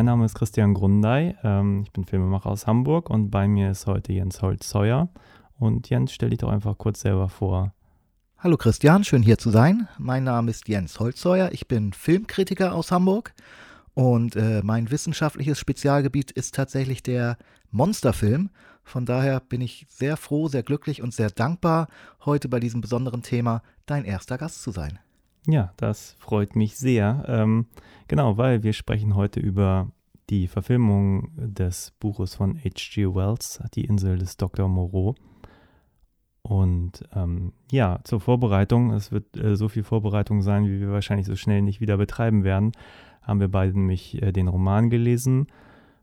Mein Name ist Christian Grundei, ähm, ich bin Filmemacher aus Hamburg und bei mir ist heute Jens Holzheuer. Und Jens, stell dich doch einfach kurz selber vor. Hallo Christian, schön hier zu sein. Mein Name ist Jens Holzheuer, ich bin Filmkritiker aus Hamburg und äh, mein wissenschaftliches Spezialgebiet ist tatsächlich der Monsterfilm. Von daher bin ich sehr froh, sehr glücklich und sehr dankbar, heute bei diesem besonderen Thema dein erster Gast zu sein. Ja, das freut mich sehr. Ähm, genau, weil wir sprechen heute über die Verfilmung des Buches von H.G. Wells, Die Insel des Dr. Moreau. Und ähm, ja, zur Vorbereitung, es wird äh, so viel Vorbereitung sein, wie wir wahrscheinlich so schnell nicht wieder betreiben werden, haben wir beide nämlich äh, den Roman gelesen,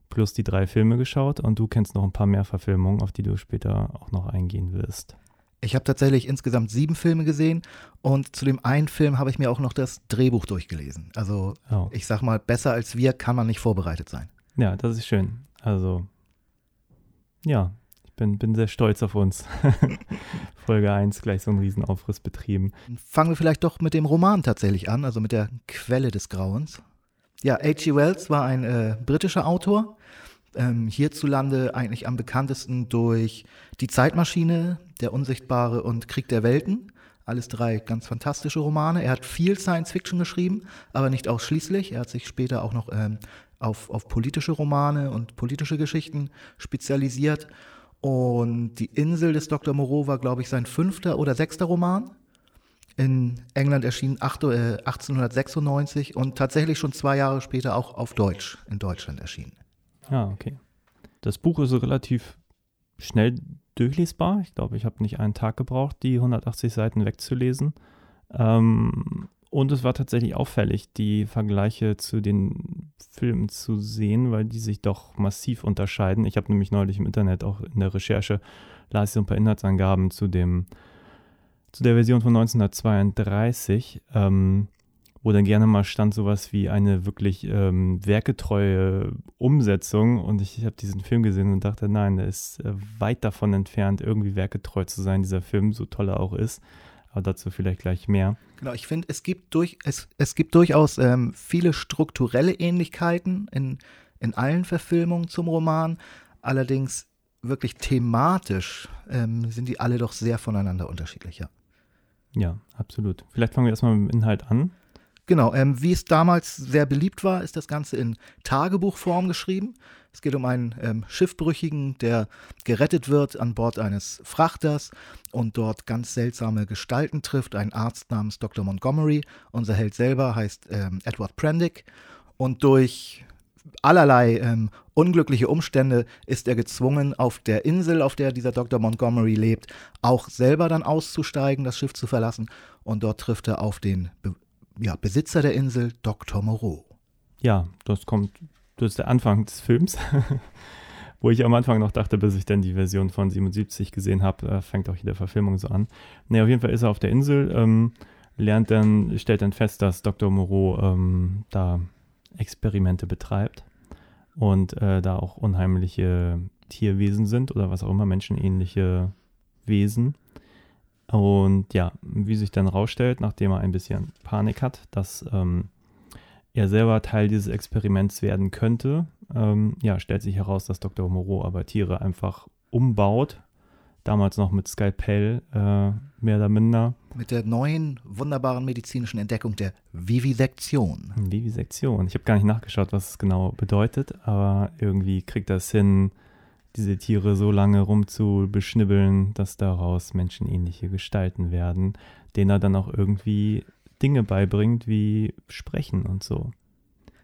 plus die drei Filme geschaut und du kennst noch ein paar mehr Verfilmungen, auf die du später auch noch eingehen wirst. Ich habe tatsächlich insgesamt sieben Filme gesehen und zu dem einen Film habe ich mir auch noch das Drehbuch durchgelesen. Also Oh. ich sag mal, besser als wir kann man nicht vorbereitet sein. Ja, das ist schön. Also, ja, ich bin, bin sehr stolz auf uns. Folge 1 gleich so einen Riesenaufriss betrieben. Fangen wir vielleicht doch mit dem Roman tatsächlich an, also mit der Quelle des Grauens. Ja, H.G. Wells war ein äh, britischer Autor, ähm, hierzulande eigentlich am bekanntesten durch Die Zeitmaschine, Der Unsichtbare und Krieg der Welten. Alles drei ganz fantastische Romane. Er hat viel Science Fiction geschrieben, aber nicht ausschließlich. Er hat sich später auch noch ähm, auf, auf politische Romane und politische Geschichten spezialisiert. Und Die Insel des Dr. Moreau war, glaube ich, sein fünfter oder sechster Roman. In England erschien acht- äh, 1896 und tatsächlich schon zwei Jahre später auch auf Deutsch in Deutschland erschienen. Ja, okay. Das Buch ist relativ schnell durchlesbar. Ich glaube, ich habe nicht einen Tag gebraucht, die 180 Seiten wegzulesen. Ähm, und es war tatsächlich auffällig, die Vergleiche zu den Filmen zu sehen, weil die sich doch massiv unterscheiden. Ich habe nämlich neulich im Internet auch in der Recherche las so ein paar Inhaltsangaben zu dem zu der Version von 1932, ähm, wo dann gerne mal stand sowas wie eine wirklich ähm, werketreue Umsetzung und ich habe diesen Film gesehen und dachte, nein, der ist äh, weit davon entfernt, irgendwie werketreu zu sein, dieser Film, so toll er auch ist. Aber dazu vielleicht gleich mehr. Genau, ich finde, es gibt durch, es, es gibt durchaus ähm, viele strukturelle Ähnlichkeiten in, in allen Verfilmungen zum Roman. Allerdings wirklich thematisch ähm, sind die alle doch sehr voneinander unterschiedlich, ja. Ja, absolut. Vielleicht fangen wir erstmal mit dem Inhalt an. Genau, ähm, wie es damals sehr beliebt war, ist das Ganze in Tagebuchform geschrieben. Es geht um einen ähm, Schiffbrüchigen, der gerettet wird an Bord eines Frachters und dort ganz seltsame Gestalten trifft. Ein Arzt namens Dr. Montgomery. Unser Held selber heißt ähm, Edward Prendick. Und durch allerlei ähm, unglückliche Umstände ist er gezwungen, auf der Insel, auf der dieser Dr. Montgomery lebt, auch selber dann auszusteigen, das Schiff zu verlassen. Und dort trifft er auf den ja, Besitzer der Insel, Dr. Moreau. Ja, das kommt, das ist der Anfang des Films. Wo ich am Anfang noch dachte, bis ich dann die Version von 77 gesehen habe, äh, fängt auch jede Verfilmung so an. Ne, auf jeden Fall ist er auf der Insel, ähm, lernt dann, stellt dann fest, dass Dr. Moreau ähm, da Experimente betreibt und äh, da auch unheimliche Tierwesen sind oder was auch immer, menschenähnliche Wesen. Und ja, wie sich dann rausstellt, nachdem er ein bisschen Panik hat, dass ähm, er selber Teil dieses Experiments werden könnte, ähm, ja, stellt sich heraus, dass Dr. Moreau aber Tiere einfach umbaut. Damals noch mit Skalpell, äh, mehr oder minder. Mit der neuen, wunderbaren medizinischen Entdeckung der Vivisektion. Vivisektion. Ich habe gar nicht nachgeschaut, was es genau bedeutet, aber irgendwie kriegt er es hin, diese Tiere so lange rumzubeschnibbeln, dass daraus menschenähnliche Gestalten werden, denen er dann auch irgendwie Dinge beibringt, wie Sprechen und so.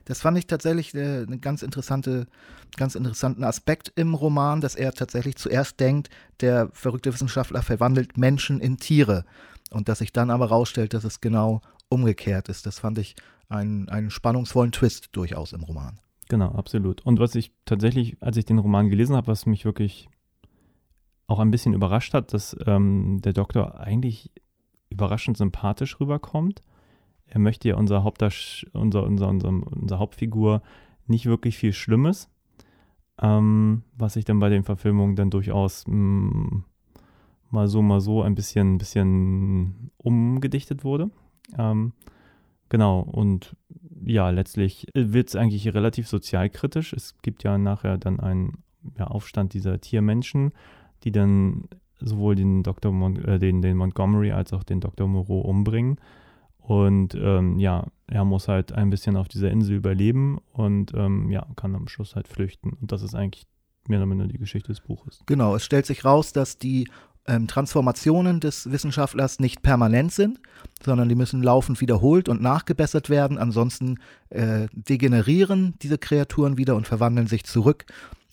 Das fand ich tatsächlich äh, einen ganz, interessante, ganz interessanten Aspekt im Roman, dass er tatsächlich zuerst denkt, der verrückte Wissenschaftler verwandelt Menschen in Tiere. Und dass sich dann aber rausstellt, dass es genau umgekehrt ist. Das fand ich einen, einen spannungsvollen Twist durchaus im Roman. Genau, absolut. Und was ich tatsächlich, als ich den Roman gelesen habe, was mich wirklich auch ein bisschen überrascht hat, dass ähm, der Doktor eigentlich überraschend sympathisch rüberkommt. Er möchte ja unser, Hauptdarsch unser, unser, unser, unser Hauptfigur nicht wirklich viel Schlimmes, ähm, was sich dann bei den Verfilmungen dann durchaus mh, mm, mal so, mal so ein bisschen, bisschen umgedichtet wurde. Ähm, genau, und ja, letztlich wird es eigentlich relativ sozialkritisch. Es gibt ja nachher dann einen ja, Aufstand dieser Tiermenschen, die dann sowohl den Dr. Mon äh, den, den Montgomery als auch den Dr. Moreau umbringen. Und ähm, ja, er muss halt ein bisschen auf dieser Insel überleben und ähm, ja, kann am Schluss halt flüchten. Und das ist eigentlich mehr oder minder die Geschichte des Buches. Genau, es stellt sich raus, dass die ähm, Transformationen des Wissenschaftlers nicht permanent sind, sondern die müssen laufend wiederholt und nachgebessert werden. Ansonsten äh, degenerieren diese Kreaturen wieder und verwandeln sich zurück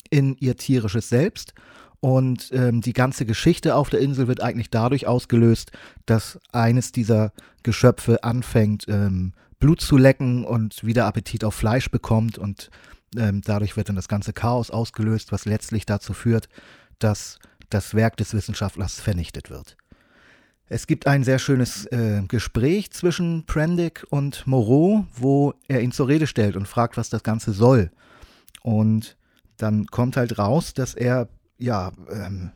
in ihr tierisches Selbst. Und ähm, die ganze Geschichte auf der Insel wird eigentlich dadurch ausgelöst, dass eines dieser Geschöpfe anfängt, ähm, Blut zu lecken und wieder Appetit auf Fleisch bekommt. Und ähm, dadurch wird dann das ganze Chaos ausgelöst, was letztlich dazu führt, dass das Werk des Wissenschaftlers vernichtet wird. Es gibt ein sehr schönes äh, Gespräch zwischen Prendick und Moreau, wo er ihn zur Rede stellt und fragt, was das Ganze soll. Und dann kommt halt raus, dass er ja, ähm,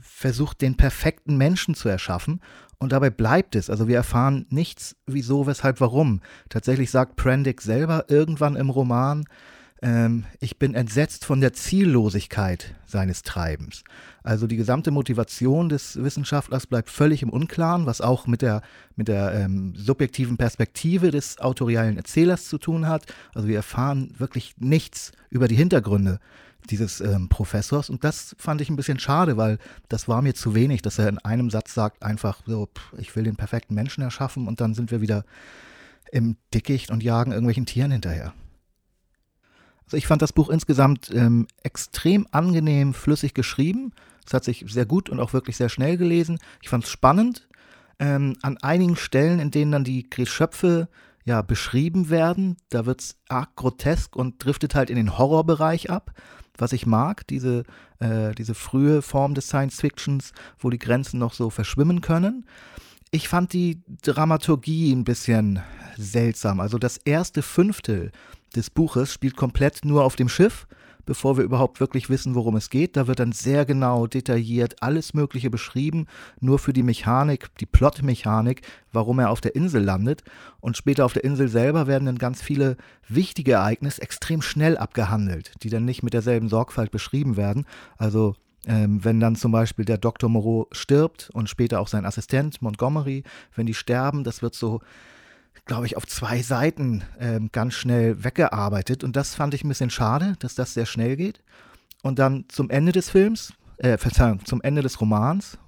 versucht, den perfekten Menschen zu erschaffen. Und dabei bleibt es. Also wir erfahren nichts, wieso, weshalb, warum. Tatsächlich sagt Prendick selber irgendwann im Roman, ähm, ich bin entsetzt von der Ziellosigkeit seines Treibens. Also die gesamte Motivation des Wissenschaftlers bleibt völlig im Unklaren, was auch mit der, mit der ähm, subjektiven Perspektive des autorialen Erzählers zu tun hat. Also wir erfahren wirklich nichts über die Hintergründe dieses ähm, Professors. Und das fand ich ein bisschen schade, weil das war mir zu wenig, dass er in einem Satz sagt, einfach so, pff, ich will den perfekten Menschen erschaffen und dann sind wir wieder im Dickicht und jagen irgendwelchen Tieren hinterher. Also ich fand das Buch insgesamt ähm, extrem angenehm, flüssig geschrieben. Es hat sich sehr gut und auch wirklich sehr schnell gelesen. Ich fand es spannend. Ähm, an einigen Stellen, in denen dann die Geschöpfe ja, beschrieben werden, da wird es arg grotesk und driftet halt in den Horrorbereich ab was ich mag, diese, äh, diese frühe Form des Science Fictions, wo die Grenzen noch so verschwimmen können. Ich fand die Dramaturgie ein bisschen seltsam. Also das erste Fünftel des Buches spielt komplett nur auf dem Schiff bevor wir überhaupt wirklich wissen, worum es geht. Da wird dann sehr genau detailliert alles Mögliche beschrieben, nur für die Mechanik, die Plotmechanik, warum er auf der Insel landet. Und später auf der Insel selber werden dann ganz viele wichtige Ereignisse extrem schnell abgehandelt, die dann nicht mit derselben Sorgfalt beschrieben werden. Also ähm, wenn dann zum Beispiel der Dr. Moreau stirbt und später auch sein Assistent Montgomery, wenn die sterben, das wird so glaube ich, auf zwei Seiten äh, ganz schnell weggearbeitet. Und das fand ich ein bisschen schade, dass das sehr schnell geht. Und dann zum Ende des Films, äh, Verzeihung, zum Ende des Romans,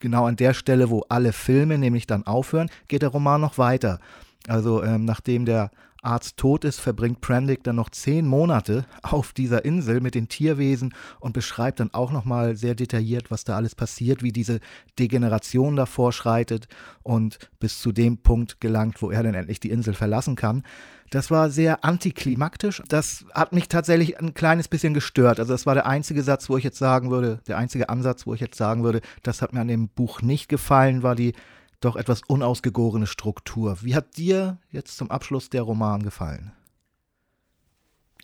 genau an der Stelle, wo alle Filme nämlich dann aufhören, geht der Roman noch weiter. Also ähm, nachdem der Arzt tot ist, verbringt Prendick dann noch zehn Monate auf dieser Insel mit den Tierwesen und beschreibt dann auch nochmal sehr detailliert, was da alles passiert, wie diese Degeneration da vorschreitet und bis zu dem Punkt gelangt, wo er dann endlich die Insel verlassen kann. Das war sehr antiklimaktisch. Das hat mich tatsächlich ein kleines bisschen gestört. Also das war der einzige Satz, wo ich jetzt sagen würde, der einzige Ansatz, wo ich jetzt sagen würde, das hat mir an dem Buch nicht gefallen, war die doch etwas unausgegorene Struktur. Wie hat dir jetzt zum Abschluss der Roman gefallen?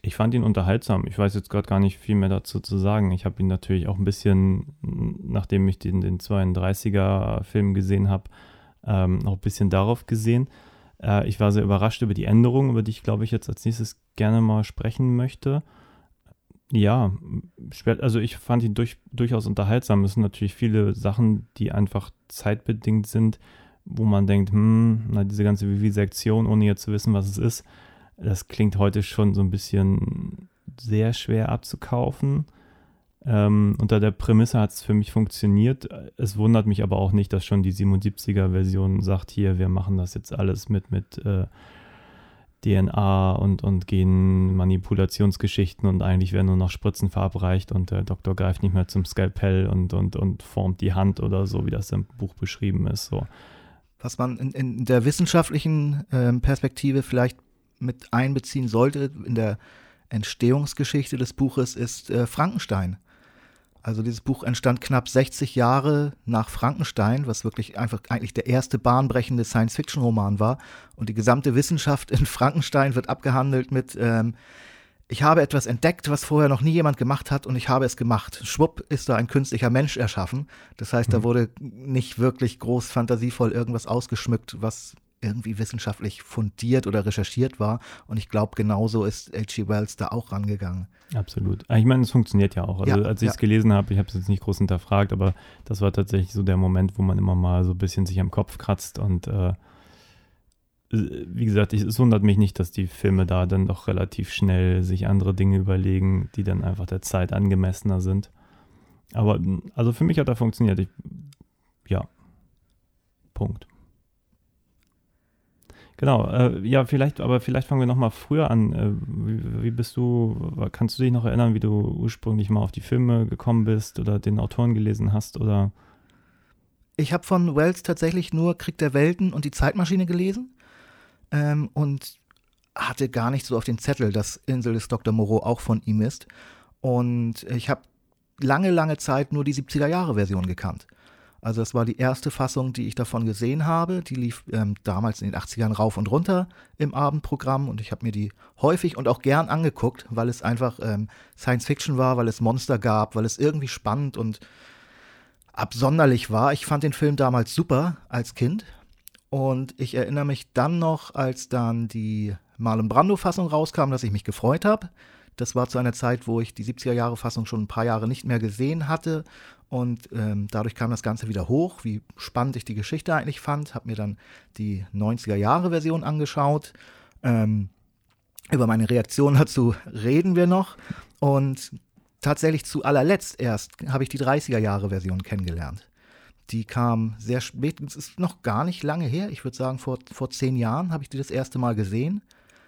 Ich fand ihn unterhaltsam. Ich weiß jetzt gerade gar nicht viel mehr dazu zu sagen. Ich habe ihn natürlich auch ein bisschen, nachdem ich den, den 32er-Film gesehen habe, ähm, auch ein bisschen darauf gesehen. Äh, ich war sehr überrascht über die Änderungen, über die ich, glaube ich, jetzt als nächstes gerne mal sprechen möchte. Ja, also ich fand ihn durch, durchaus unterhaltsam. Es sind natürlich viele Sachen, die einfach zeitbedingt sind, wo man denkt, hm, na, diese ganze Vivisektion, ohne jetzt zu wissen, was es ist, das klingt heute schon so ein bisschen sehr schwer abzukaufen. Ähm, unter der Prämisse hat es für mich funktioniert. Es wundert mich aber auch nicht, dass schon die 77er-Version sagt, hier, wir machen das jetzt alles mit, mit äh, DNA und, und Genmanipulationsgeschichten und eigentlich werden nur noch Spritzen verabreicht und der Doktor greift nicht mehr zum Skalpell und, und, und formt die Hand oder so, wie das im Buch beschrieben ist. So. Was man in, in der wissenschaftlichen äh, Perspektive vielleicht mit einbeziehen sollte in der Entstehungsgeschichte des Buches ist äh, Frankenstein. Also dieses Buch entstand knapp 60 Jahre nach Frankenstein, was wirklich einfach eigentlich der erste bahnbrechende Science-Fiction-Roman war. Und die gesamte Wissenschaft in Frankenstein wird abgehandelt mit ähm, ich habe etwas entdeckt, was vorher noch nie jemand gemacht hat und ich habe es gemacht. Schwupp ist da ein künstlicher Mensch erschaffen. Das heißt, da wurde nicht wirklich groß fantasievoll irgendwas ausgeschmückt, was irgendwie wissenschaftlich fundiert oder recherchiert war. Und ich glaube, genauso ist H.G. Wells da auch rangegangen. Absolut. Ah, Ich meine, es funktioniert ja auch. Also Ja, als ich es ja. gelesen habe, ich habe es jetzt nicht groß hinterfragt, aber das war tatsächlich so der Moment, wo man immer mal so ein bisschen sich am Kopf kratzt und äh, wie gesagt, ich, es wundert mich nicht, dass die Filme da dann doch relativ schnell sich andere Dinge überlegen, die dann einfach der Zeit angemessener sind. Aber also für mich hat er funktioniert. Ich, ja. Punkt. Genau, äh, ja, vielleicht, aber vielleicht fangen wir nochmal früher an. Äh, wie, wie bist du, kannst du dich noch erinnern, wie du ursprünglich mal auf die Filme gekommen bist oder den Autoren gelesen hast oder? Ich habe von Wells tatsächlich nur Krieg der Welten und die Zeitmaschine gelesen ähm, und hatte gar nicht so auf den Zettel, dass Insel des Dr. Moreau auch von ihm ist. Und ich habe lange, lange Zeit nur die 70er-Jahre-Version gekannt. Also das war die erste Fassung, die ich davon gesehen habe. Die lief ähm, damals in den 80ern rauf und runter im Abendprogramm und ich habe mir die häufig und auch gern angeguckt, weil es einfach ähm, Science Fiction war, weil es Monster gab, weil es irgendwie spannend und absonderlich war. Ich fand den Film damals super als Kind und ich erinnere mich dann noch, als dann die Marlon Brando-Fassung rauskam, dass ich mich gefreut habe. Das war zu einer Zeit, wo ich die 70er-Jahre-Fassung schon ein paar Jahre nicht mehr gesehen hatte. Und ähm, dadurch kam das Ganze wieder hoch, wie spannend ich die Geschichte eigentlich fand. Habe mir dann die 90er-Jahre-Version angeschaut. Ähm, über meine Reaktion dazu reden wir noch. Und tatsächlich zu allerletzt erst habe ich die 30er-Jahre-Version kennengelernt. Die kam sehr spät, es ist noch gar nicht lange her. Ich würde sagen, vor, vor zehn Jahren habe ich die das erste Mal gesehen.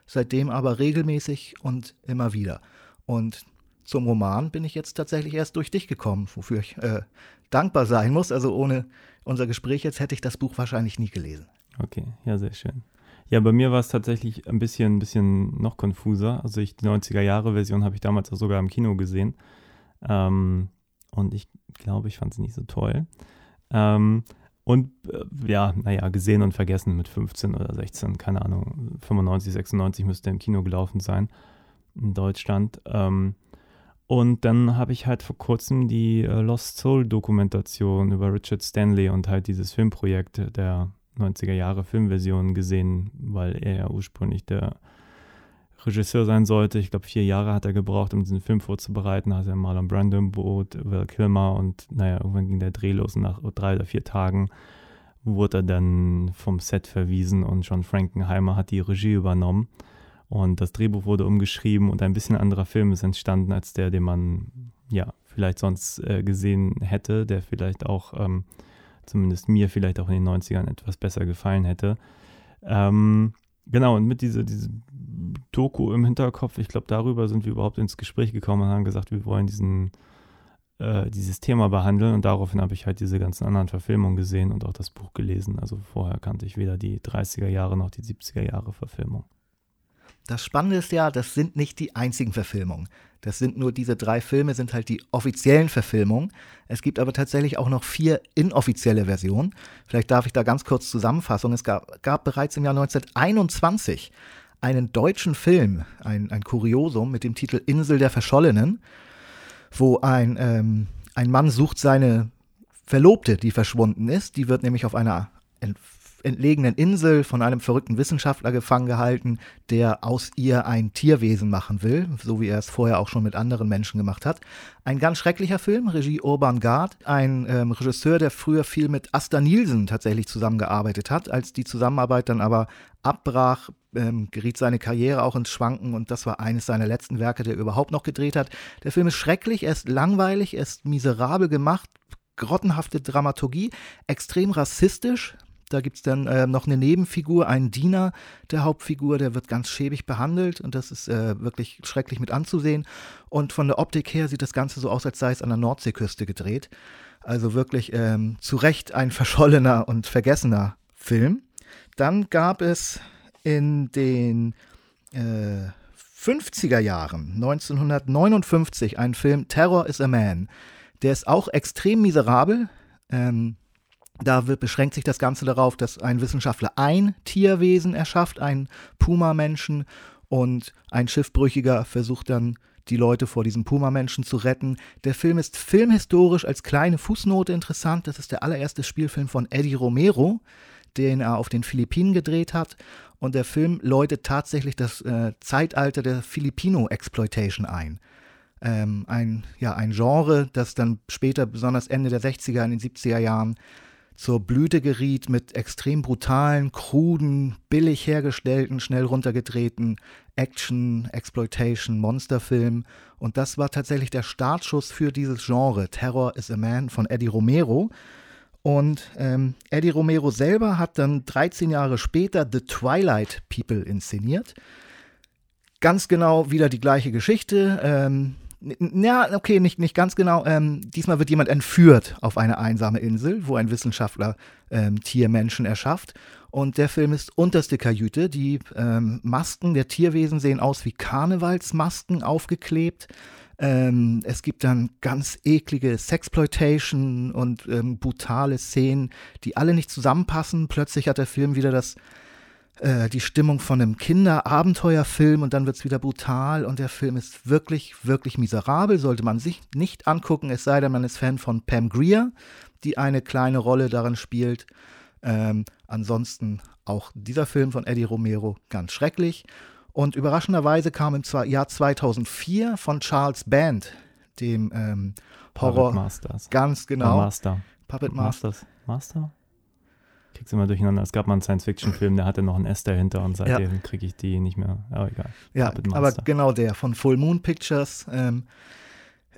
Seitdem aber regelmäßig und immer wieder. Und zum Roman bin ich jetzt tatsächlich erst durch dich gekommen, wofür ich äh, dankbar sein muss. Also ohne unser Gespräch jetzt hätte ich das Buch wahrscheinlich nie gelesen. Okay, ja, sehr schön. Ja, bei mir war es tatsächlich ein bisschen, ein bisschen noch konfuser. Also ich, die 90er-Jahre-Version habe ich damals auch sogar im Kino gesehen. Ähm, und ich glaube, ich fand sie nicht so toll. Ähm, und äh, ja, naja, gesehen und vergessen mit 15 oder 16, keine Ahnung, 95, 96 müsste im Kino gelaufen sein in Deutschland. Ähm, und dann habe ich halt vor kurzem die äh, Lost Soul Dokumentation über Richard Stanley und halt dieses Filmprojekt der 90er Jahre Filmversion gesehen, weil er ja ursprünglich der Regisseur sein sollte. Ich glaube, vier Jahre hat er gebraucht, um diesen Film vorzubereiten. Da hat er Marlon Brando im Boot, Val Kilmer und naja, irgendwann ging der Dreh los und nach drei oder vier Tagen wurde er dann vom Set verwiesen und John Frankenheimer hat die Regie übernommen. Und das Drehbuch wurde umgeschrieben und ein bisschen anderer Film ist entstanden als der, den man ja vielleicht sonst äh, gesehen hätte, der vielleicht auch, ähm, zumindest mir vielleicht auch in den 90ern etwas besser gefallen hätte. Ähm, genau, und mit dieser diese Doku im Hinterkopf, ich glaube, darüber sind wir überhaupt ins Gespräch gekommen und haben gesagt, wir wollen diesen, äh, dieses Thema behandeln und daraufhin habe ich halt diese ganzen anderen Verfilmungen gesehen und auch das Buch gelesen. Also vorher kannte ich weder die 30er Jahre noch die 70er Jahre Verfilmung. Das Spannende ist ja, das sind nicht die einzigen Verfilmungen. Das sind nur diese drei Filme, sind halt die offiziellen Verfilmungen. Es gibt aber tatsächlich auch noch vier inoffizielle Versionen. Vielleicht darf ich da ganz kurz Zusammenfassung. Es gab, gab bereits im Jahr 1921 einen deutschen Film, ein, ein Kuriosum mit dem Titel Insel der Verschollenen, wo ein, ähm, ein Mann sucht seine Verlobte, die verschwunden ist. Die wird nämlich auf einer entlegenen Insel von einem verrückten Wissenschaftler gefangen gehalten, der aus ihr ein Tierwesen machen will, so wie er es vorher auch schon mit anderen Menschen gemacht hat. Ein ganz schrecklicher Film, Regie Urban Gard, ein ähm, Regisseur, der früher viel mit Asta Nielsen tatsächlich zusammengearbeitet hat. Als die Zusammenarbeit dann aber abbrach, ähm, geriet seine Karriere auch ins Schwanken und das war eines seiner letzten Werke, der er überhaupt noch gedreht hat. Der Film ist schrecklich, er ist langweilig, er ist miserabel gemacht, grottenhafte Dramaturgie, extrem rassistisch. Da gibt es dann äh, noch eine Nebenfigur, einen Diener der Hauptfigur, der wird ganz schäbig behandelt und das ist äh, wirklich schrecklich mit anzusehen. Und von der Optik her sieht das Ganze so aus, als sei es an der Nordseeküste gedreht. Also wirklich ähm, zu Recht ein verschollener und vergessener Film. Dann gab es in den äh, 50er Jahren, 1959, einen Film Terror is a Man. Der ist auch extrem miserabel. Ähm, da wird, beschränkt sich das Ganze darauf, dass ein Wissenschaftler ein Tierwesen erschafft, einen Puma-Menschen, und ein Schiffbrüchiger versucht dann die Leute vor diesem Puma-Menschen zu retten. Der Film ist filmhistorisch als kleine Fußnote interessant. Das ist der allererste Spielfilm von Eddie Romero, den er auf den Philippinen gedreht hat. Und der Film läutet tatsächlich das äh, Zeitalter der Filipino-Exploitation ein. Ähm, ein, ja, ein Genre, das dann später, besonders Ende der 60er, in den 70er Jahren, zur Blüte geriet mit extrem brutalen, kruden, billig hergestellten, schnell runtergedrehten Action, Exploitation, Monsterfilmen. Und das war tatsächlich der Startschuss für dieses Genre. Terror is a Man von Eddie Romero. Und ähm, Eddie Romero selber hat dann 13 Jahre später The Twilight People inszeniert. Ganz genau wieder die gleiche Geschichte. Ähm, ja, okay, nicht, nicht ganz genau. Ähm, diesmal wird jemand entführt auf eine einsame Insel, wo ein Wissenschaftler ähm, Tiermenschen erschafft. Und der Film ist unterste Kajüte. Die ähm, Masken der Tierwesen sehen aus wie Karnevalsmasken aufgeklebt. Ähm, es gibt dann ganz eklige Sexploitation und ähm, brutale Szenen, die alle nicht zusammenpassen. Plötzlich hat der Film wieder das äh, die Stimmung von einem Kinderabenteuerfilm und dann wird es wieder brutal und der Film ist wirklich, wirklich miserabel, sollte man sich nicht angucken, es sei denn, man ist Fan von Pam Greer, die eine kleine Rolle darin spielt. Ähm, ansonsten auch dieser Film von Eddie Romero ganz schrecklich. Und überraschenderweise kam im Jahr 2004 von Charles Band, dem ähm, Horror. Puppet Masters. Ganz genau. Master. Puppet Master. Masters. Master? Krieg's immer durcheinander. Es gab mal einen Science-Fiction-Film, der hatte noch ein S dahinter und seitdem ja. kriege ich die nicht mehr. Aber egal. Ja, aber genau der von Full Moon Pictures. Ähm,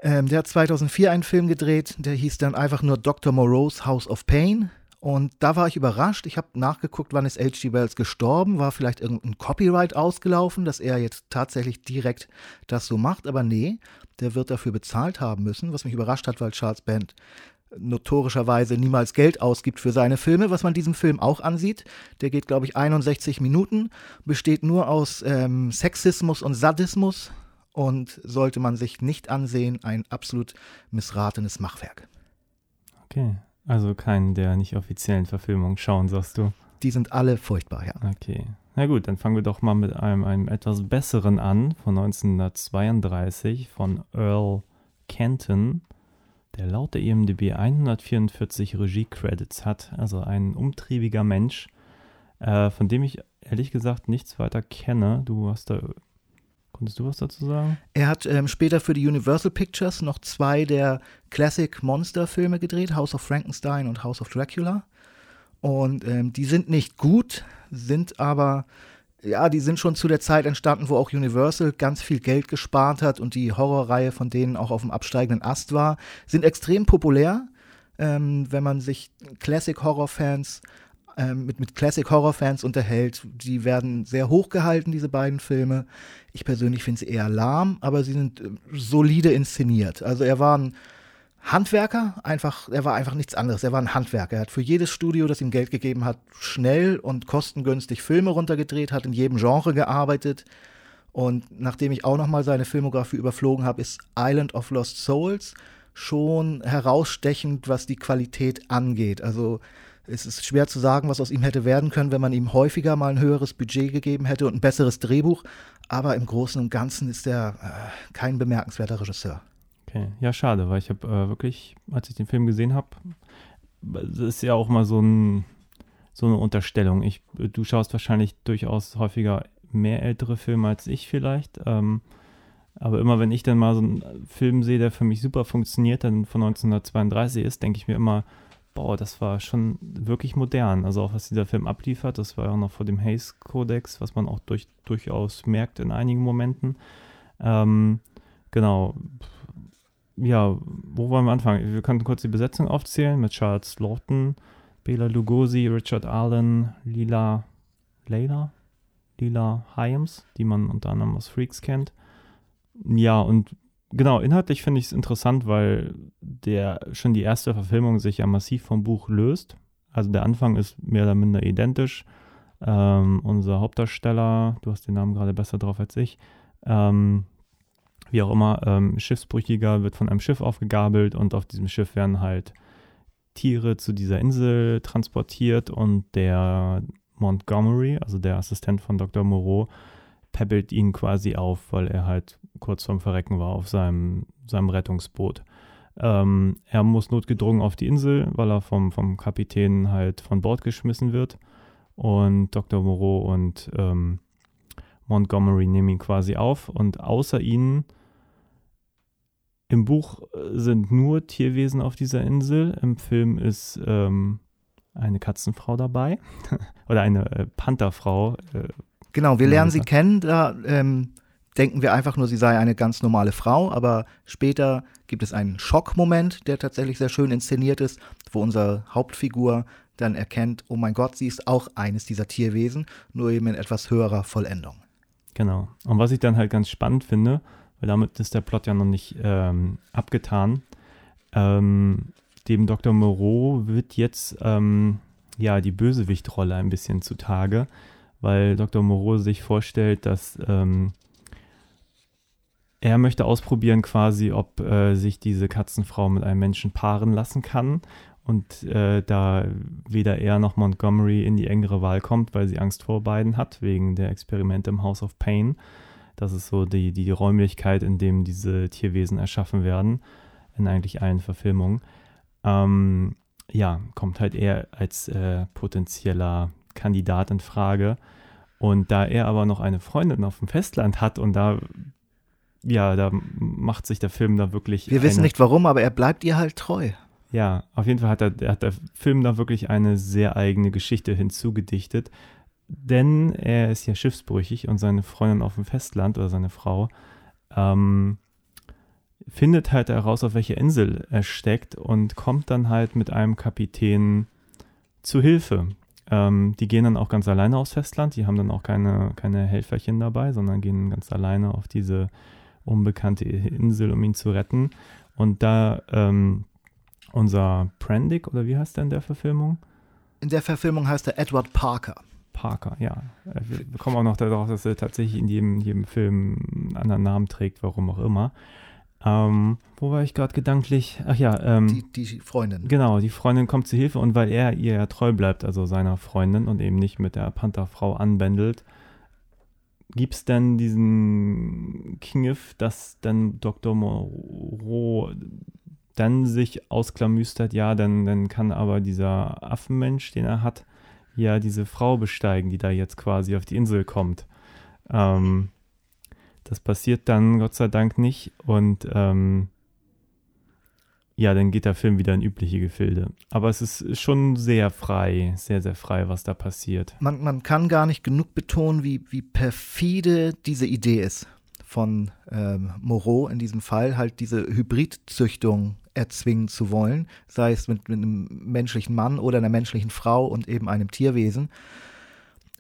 ähm, der hat 2004 einen Film gedreht, der hieß dann einfach nur Dr. Moreau's House of Pain. Und da war ich überrascht. Ich habe nachgeguckt, wann ist H.G. Wells gestorben. War vielleicht irgendein Copyright ausgelaufen, dass er jetzt tatsächlich direkt das so macht. Aber nee, der wird dafür bezahlt haben müssen, was mich überrascht hat, weil Charles Band notorischerweise niemals Geld ausgibt für seine Filme, was man diesem Film auch ansieht. Der geht, glaube ich, 61 Minuten, besteht nur aus ähm, Sexismus und Sadismus und sollte man sich nicht ansehen, ein absolut missratenes Machwerk. Okay, also keinen der nicht offiziellen Verfilmungen schauen, sagst du? Die sind alle furchtbar, ja. Okay. Na gut, dann fangen wir doch mal mit einem, einem etwas besseren an, von 1932 von Earl Kenton der laut der IMDb 144 Regie-Credits hat, also ein umtriebiger Mensch, äh, von dem ich ehrlich gesagt nichts weiter kenne. Du hast da, konntest du was dazu sagen? Er hat ähm, später für die Universal Pictures noch zwei der Classic Monster-Filme gedreht, House of Frankenstein und House of Dracula. Und ähm, die sind nicht gut, sind aber ja, die sind schon zu der Zeit entstanden, wo auch Universal ganz viel Geld gespart hat und die Horrorreihe von denen auch auf dem absteigenden Ast war, sind extrem populär. Ähm, wenn man sich Classic-Horror-Fans ähm, mit, mit Classic-Horror-Fans unterhält, die werden sehr hoch gehalten, diese beiden Filme. Ich persönlich finde sie eher lahm, aber sie sind äh, solide inszeniert. Also er war ein Handwerker, einfach, er war einfach nichts anderes. Er war ein Handwerker. Er hat für jedes Studio, das ihm Geld gegeben hat, schnell und kostengünstig Filme runtergedreht, hat in jedem Genre gearbeitet. Und nachdem ich auch nochmal seine Filmografie überflogen habe, ist Island of Lost Souls schon herausstechend, was die Qualität angeht. Also es ist schwer zu sagen, was aus ihm hätte werden können, wenn man ihm häufiger mal ein höheres Budget gegeben hätte und ein besseres Drehbuch. Aber im Großen und Ganzen ist er äh, kein bemerkenswerter Regisseur. Okay, ja, schade, weil ich habe äh, wirklich, als ich den Film gesehen habe, das ist ja auch mal so, ein, so eine Unterstellung. Ich, du schaust wahrscheinlich durchaus häufiger mehr ältere Filme als ich vielleicht. Ähm, aber immer wenn ich dann mal so einen Film sehe, der für mich super funktioniert, dann von 1932 ist, denke ich mir immer, boah, das war schon wirklich modern. Also auch was dieser Film abliefert, das war ja auch noch vor dem Hays-Kodex, was man auch durch, durchaus merkt in einigen Momenten. Ähm, genau, ja, wo wollen wir anfangen? Wir können kurz die Besetzung aufzählen mit Charles Lawton, Bela Lugosi, Richard Allen, Lila, Leila, Lila Hyams, die man unter anderem aus Freaks kennt. Ja, und genau, inhaltlich finde ich es interessant, weil der schon die erste Verfilmung sich ja massiv vom Buch löst. Also der Anfang ist mehr oder minder identisch. Ähm, unser Hauptdarsteller, du hast den Namen gerade besser drauf als ich, ähm, wie auch immer, ähm, Schiffsbrüchiger wird von einem Schiff aufgegabelt und auf diesem Schiff werden halt Tiere zu dieser Insel transportiert und der Montgomery, also der Assistent von Dr. Moreau, päppelt ihn quasi auf, weil er halt kurz vorm Verrecken war auf seinem, seinem Rettungsboot. Ähm, er muss notgedrungen auf die Insel, weil er vom, vom Kapitän halt von Bord geschmissen wird. Und Dr. Moreau und ähm, Montgomery nehmen ihn quasi auf. Und außer ihnen im Buch sind nur Tierwesen auf dieser Insel. Im Film ist ähm, eine Katzenfrau dabei oder eine äh, Pantherfrau. Äh, genau, wir lernen sie kennen. Da ähm, denken wir einfach nur, sie sei eine ganz normale Frau, aber später gibt es einen Schockmoment, der tatsächlich sehr schön inszeniert ist, wo unsere Hauptfigur dann erkennt, oh mein Gott, sie ist auch eines dieser Tierwesen, nur eben in etwas höherer Vollendung. Genau. Und was ich dann halt ganz spannend finde, weil damit ist der Plot ja noch nicht ähm, abgetan, ähm, dem Dr. Moreau wird jetzt ähm, ja die Bösewichtrolle ein bisschen zutage, weil Dr. Moreau sich vorstellt, dass ähm, er möchte ausprobieren quasi, ob äh, sich diese Katzenfrau mit einem Menschen paaren lassen kann. Und äh, da weder er noch Montgomery in die engere Wahl kommt, weil sie Angst vor beiden hat, wegen der Experimente im House of Pain. Das ist so die, die Räumlichkeit, in dem diese Tierwesen erschaffen werden, in eigentlich allen Verfilmungen. Ähm, ja, kommt halt eher als äh, potenzieller Kandidat in Frage. Und da er aber noch eine Freundin auf dem Festland hat und da ja, da macht sich der Film da wirklich. Wir wissen nicht warum, aber er bleibt ihr halt treu. Ja, auf jeden Fall hat, er, hat der Film da wirklich eine sehr eigene Geschichte hinzugedichtet. Denn er ist ja schiffsbrüchig und seine Freundin auf dem Festland oder seine Frau ähm, findet halt heraus, auf welcher Insel er steckt und kommt dann halt mit einem Kapitän zu Hilfe. Ähm, die gehen dann auch ganz alleine aufs Festland. Die haben dann auch keine, keine Helferchen dabei, sondern gehen ganz alleine auf diese unbekannte Insel, um ihn zu retten. Und da ähm, unser Prendick, oder wie heißt der in der Verfilmung? In der Verfilmung heißt er Edward Parker. Parker, ja. Äh, wir kommen auch noch darauf, dass er tatsächlich in jedem, jedem Film einen anderen Namen trägt, warum auch immer. Ähm, wo war ich gerade gedanklich? Ach ja, ähm, die, die Freundin. Genau, die Freundin kommt zu Hilfe und weil er ihr ja treu bleibt, also seiner Freundin und eben nicht mit der Pantherfrau anbändelt, gibt es denn diesen Kniff, dass dann Dr. Moreau dann sich ausklamüstert, ja, dann, dann kann aber dieser Affenmensch, den er hat, ja diese Frau besteigen, die da jetzt quasi auf die Insel kommt. Ähm, das passiert dann Gott sei Dank nicht und ähm, ja, dann geht der Film wieder in übliche Gefilde. Aber es ist schon sehr frei, sehr, sehr frei, was da passiert. Man, man kann gar nicht genug betonen, wie, wie perfide diese Idee ist von ähm, Moreau in diesem Fall, halt diese Hybridzüchtung erzwingen zu wollen, sei es mit, mit einem menschlichen Mann oder einer menschlichen Frau und eben einem Tierwesen.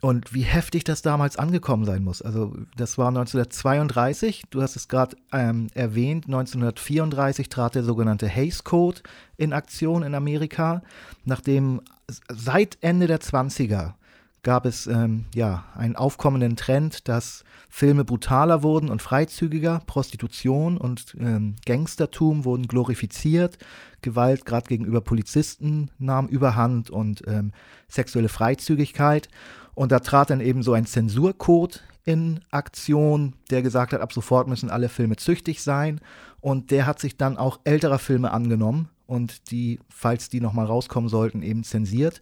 Und wie heftig das damals angekommen sein muss. Also das war 1932, du hast es gerade ähm, erwähnt, 1934 trat der sogenannte Hays Code in Aktion in Amerika, nachdem seit Ende der 20er gab es ähm, ja einen aufkommenden Trend, dass Filme brutaler wurden und freizügiger, Prostitution und ähm, Gangstertum wurden glorifiziert, Gewalt gerade gegenüber Polizisten nahm überhand und ähm, sexuelle Freizügigkeit. Und da trat dann eben so ein Zensurcode in Aktion, der gesagt hat, ab sofort müssen alle Filme züchtig sein. Und der hat sich dann auch älterer Filme angenommen und die, falls die nochmal rauskommen sollten, eben zensiert.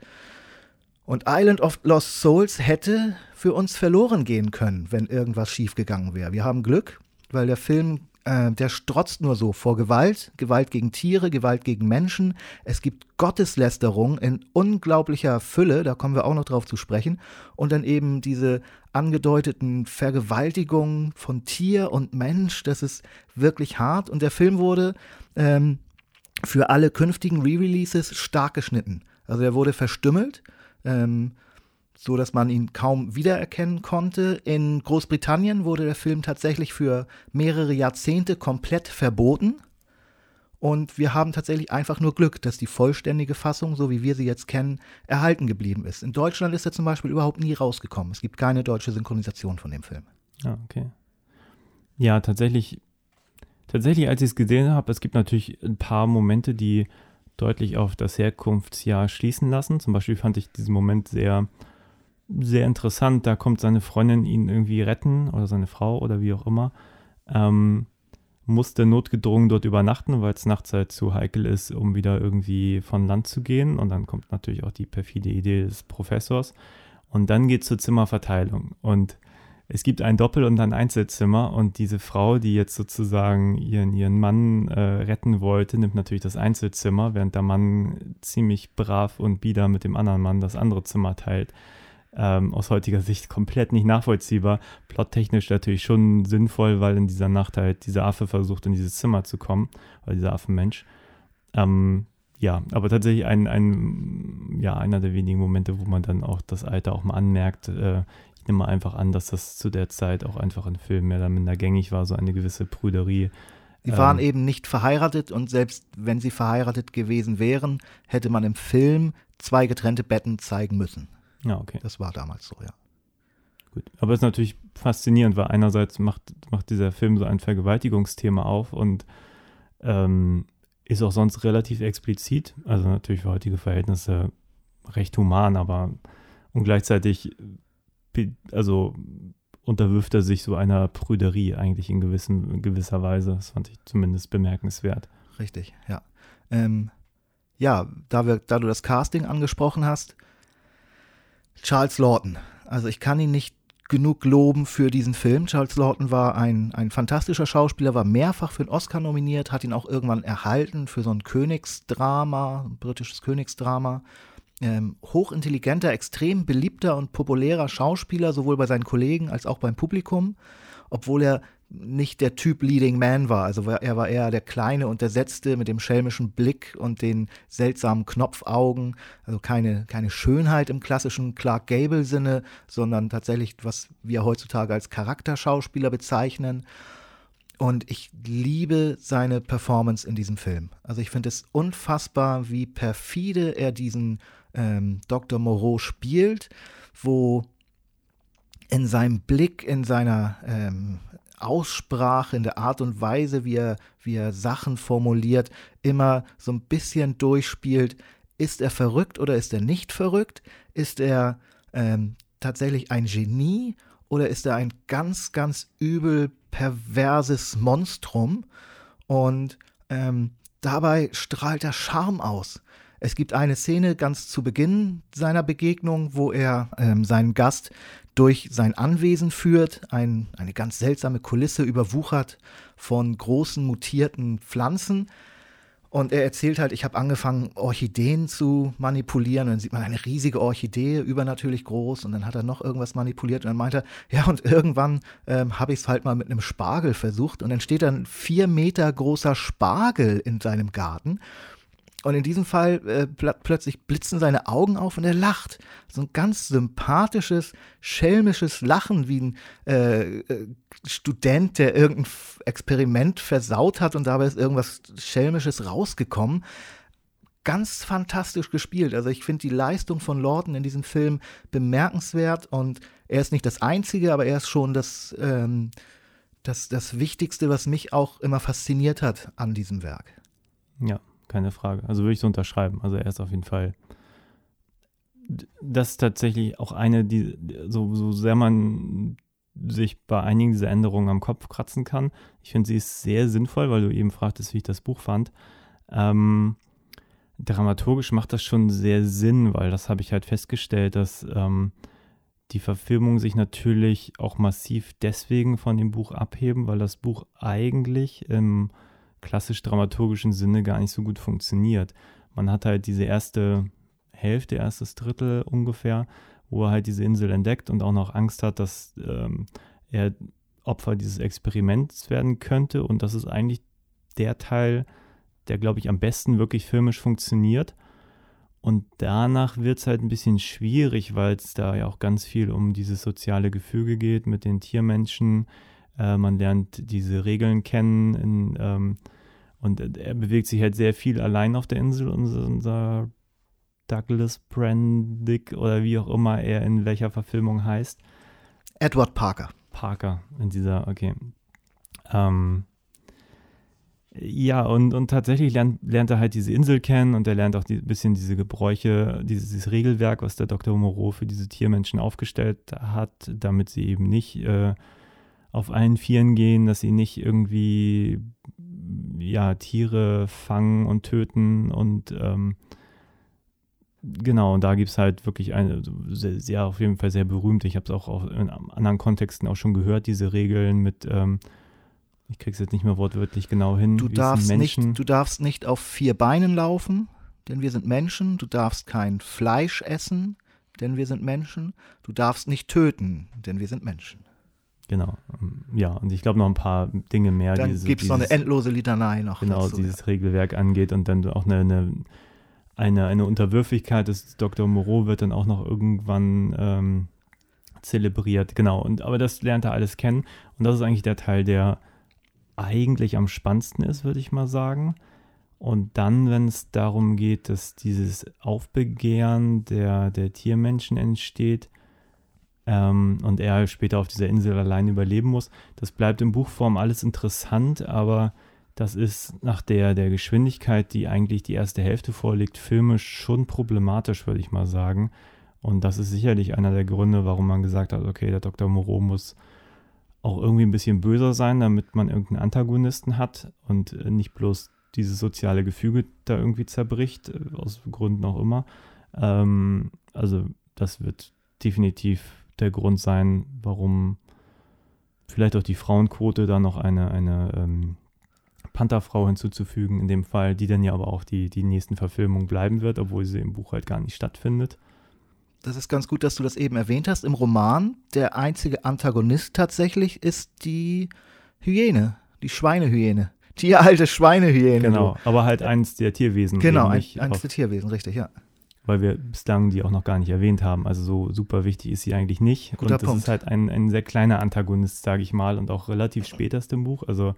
Und Island of Lost Souls hätte für uns verloren gehen können, wenn irgendwas schiefgegangen wäre. Wir haben Glück, weil der Film äh, der strotzt nur so vor Gewalt, Gewalt gegen Tiere, Gewalt gegen Menschen. Es gibt Gotteslästerung in unglaublicher Fülle, da kommen wir auch noch drauf zu sprechen. Und dann eben diese angedeuteten Vergewaltigungen von Tier und Mensch, das ist wirklich hart. Und der Film wurde ähm, für alle künftigen Re-Releases stark geschnitten. Also er wurde verstümmelt. Ähm, so dass man ihn kaum wiedererkennen konnte. In Großbritannien wurde der Film tatsächlich für mehrere Jahrzehnte komplett verboten. Und wir haben tatsächlich einfach nur Glück, dass die vollständige Fassung, so wie wir sie jetzt kennen, erhalten geblieben ist. In Deutschland ist er zum Beispiel überhaupt nie rausgekommen. Es gibt keine deutsche Synchronisation von dem Film. Ja, okay. Ja, tatsächlich, tatsächlich, als ich es gesehen habe, es gibt natürlich ein paar Momente, die deutlich auf das Herkunftsjahr schließen lassen. Zum Beispiel fand ich diesen Moment sehr sehr interessant. Da kommt seine Freundin ihn irgendwie retten oder seine Frau oder wie auch immer. Ähm, musste notgedrungen dort übernachten, weil es nachts halt zu heikel ist, um wieder irgendwie von Land zu gehen. Und dann kommt natürlich auch die perfide Idee des Professors. Und dann geht es zur Zimmerverteilung. Und es gibt ein Doppel- und ein Einzelzimmer. Und diese Frau, die jetzt sozusagen ihren, ihren Mann äh, retten wollte, nimmt natürlich das Einzelzimmer, während der Mann ziemlich brav und bieder mit dem anderen Mann das andere Zimmer teilt ähm, aus heutiger Sicht komplett nicht nachvollziehbar. Plottechnisch natürlich schon sinnvoll, weil in dieser Nacht halt dieser Affe versucht, in dieses Zimmer zu kommen, oder dieser Affenmensch. Ähm, ja, aber tatsächlich ein, ein, ja, einer der wenigen Momente, wo man dann auch das Alter auch mal anmerkt. Äh, ich nehme einfach an, dass das zu der Zeit auch einfach in Filmen mehr oder minder gängig war, so eine gewisse Prüderie. Sie waren ähm, eben nicht verheiratet und selbst wenn sie verheiratet gewesen wären, hätte man im Film zwei getrennte Betten zeigen müssen. Ja, okay. Das war damals so, ja. Gut. Aber es ist natürlich faszinierend, weil einerseits macht, macht dieser Film so ein Vergewaltigungsthema auf und ähm, ist auch sonst relativ explizit. Also natürlich für heutige Verhältnisse recht human, aber und gleichzeitig also unterwirft er sich so einer Prüderie eigentlich in, gewissen, in gewisser Weise. Das fand ich zumindest bemerkenswert. Richtig, ja. Ähm, ja, da, wir, da du das Casting angesprochen hast, Charles Lawton. Also ich kann ihn nicht genug loben für diesen Film. Charles Lawton war ein, ein fantastischer Schauspieler, war mehrfach für den Oscar nominiert, hat ihn auch irgendwann erhalten für so ein Königsdrama, ein britisches Königsdrama. Ähm, hochintelligenter, extrem beliebter und populärer Schauspieler, sowohl bei seinen Kollegen als auch beim Publikum, obwohl er nicht der Typ Leading Man war. Also er war eher der kleine und der Setzte mit dem schelmischen Blick und den seltsamen Knopfaugen. Also keine, keine Schönheit im klassischen Clark Gable-Sinne, sondern tatsächlich, was wir heutzutage als Charakterschauspieler bezeichnen. Und ich liebe seine Performance in diesem Film. Also ich finde es unfassbar, wie perfide er diesen ähm, Dr. Moreau spielt, wo in seinem Blick, in seiner ähm, Aussprache, in der Art und Weise, wie er, wie er Sachen formuliert, immer so ein bisschen durchspielt. Ist er verrückt oder ist er nicht verrückt? Ist er ähm, tatsächlich ein Genie oder ist er ein ganz, ganz übel perverses Monstrum? Und ähm, dabei strahlt er Charme aus. Es gibt eine Szene ganz zu Beginn seiner Begegnung, wo er ähm, seinen Gast durch sein Anwesen führt, ein, eine ganz seltsame Kulisse überwuchert von großen mutierten Pflanzen. Und er erzählt halt, ich habe angefangen, Orchideen zu manipulieren. Und dann sieht man eine riesige Orchidee, übernatürlich groß. Und dann hat er noch irgendwas manipuliert. Und dann meint er, ja, und irgendwann ähm, habe ich es halt mal mit einem Spargel versucht. Und dann steht dann vier Meter großer Spargel in seinem Garten. Und in diesem Fall äh, pl plötzlich blitzen seine Augen auf und er lacht. So ein ganz sympathisches, schelmisches Lachen, wie ein äh, äh, Student, der irgendein Experiment versaut hat und dabei ist irgendwas Schelmisches rausgekommen. Ganz fantastisch gespielt. Also ich finde die Leistung von Lawton in diesem Film bemerkenswert und er ist nicht das Einzige, aber er ist schon das, ähm, das, das Wichtigste, was mich auch immer fasziniert hat an diesem Werk. Ja, keine Frage. Also würde ich so unterschreiben. Also er ist auf jeden Fall. Das ist tatsächlich auch eine, die, so, so sehr man sich bei einigen dieser Änderungen am Kopf kratzen kann. Ich finde, sie ist sehr sinnvoll, weil du eben fragtest, wie ich das Buch fand. Ähm, dramaturgisch macht das schon sehr Sinn, weil das habe ich halt festgestellt, dass ähm, die Verfilmungen sich natürlich auch massiv deswegen von dem Buch abheben, weil das Buch eigentlich im klassisch-dramaturgischen Sinne gar nicht so gut funktioniert. Man hat halt diese erste Hälfte, erstes Drittel ungefähr, wo er halt diese Insel entdeckt und auch noch Angst hat, dass ähm, er Opfer dieses Experiments werden könnte. Und das ist eigentlich der Teil, der, glaube ich, am besten wirklich filmisch funktioniert. Und danach wird es halt ein bisschen schwierig, weil es da ja auch ganz viel um dieses soziale Gefüge geht mit den Tiermenschen, äh, man lernt diese Regeln kennen in, ähm, und er bewegt sich halt sehr viel allein auf der Insel. Unser, unser Douglas Brandick oder wie auch immer er in welcher Verfilmung heißt. Edward Parker. Parker in dieser, okay. Ähm, Ja, und, und tatsächlich lernt, lernt er halt diese Insel kennen und er lernt auch ein bisschen diese Gebräuche, dieses, dieses, Regelwerk, was der Dr. Moreau für diese Tiermenschen aufgestellt hat, damit sie eben nicht äh, auf allen Vieren gehen, dass sie nicht irgendwie ja, Tiere fangen und töten und ähm, genau, und da gibt es halt wirklich eine sehr, sehr, auf jeden Fall sehr berühmt. Ich habe es auch, auch in anderen Kontexten auch schon gehört, diese Regeln mit ähm, ich krieg's jetzt nicht mehr wortwörtlich genau hin. Du darfst, nicht, du darfst nicht auf vier Beinen laufen, denn wir sind Menschen. Du darfst kein Fleisch essen, denn wir sind Menschen. Du darfst nicht töten, denn wir sind Menschen. Genau. Ja, und ich glaube noch ein paar Dinge mehr. Dann gibt es noch eine endlose Litanei noch. Genau, dazu, dieses ja. Regelwerk angeht und dann auch eine, eine, eine, eine Unterwürfigkeit des Dr. Moreau wird dann auch noch irgendwann ähm, zelebriert. Genau, und aber das lernt er alles kennen. Und das ist eigentlich der Teil, der eigentlich am spannendsten ist, würde ich mal sagen. Und dann, wenn es darum geht, dass dieses Aufbegehren der, der Tiermenschen entsteht ähm, und er später auf dieser Insel allein überleben muss, das bleibt in Buchform alles interessant, aber das ist nach der, der Geschwindigkeit, die eigentlich die erste Hälfte vorliegt, filmisch schon problematisch, würde ich mal sagen. Und das ist sicherlich einer der Gründe, warum man gesagt hat, okay, der Dr. Moreau muss auch irgendwie ein bisschen böser sein, damit man irgendeinen Antagonisten hat und äh, nicht bloß dieses soziale Gefüge da irgendwie zerbricht, äh, aus Gründen auch immer. Ähm, also das wird definitiv der Grund sein, warum vielleicht auch die Frauenquote da noch eine, eine ähm, Pantherfrau hinzuzufügen, in dem Fall, die dann ja aber auch die, die nächsten Verfilmungen bleiben wird, obwohl sie im Buch halt gar nicht stattfindet das ist ganz gut, dass du das eben erwähnt hast. Im Roman, der einzige Antagonist tatsächlich ist die Hyäne, die Schweinehyäne. Die alte Schweinehyäne. Genau, aber halt eins der Tierwesen. Genau, ein, eins der Tierwesen, richtig, ja. Weil wir bislang die auch noch gar nicht erwähnt haben. Also so super wichtig ist sie eigentlich nicht. Guter und das Punkt. ist halt ein, ein sehr kleiner Antagonist, sage ich mal, und auch relativ spät erst im Buch. Also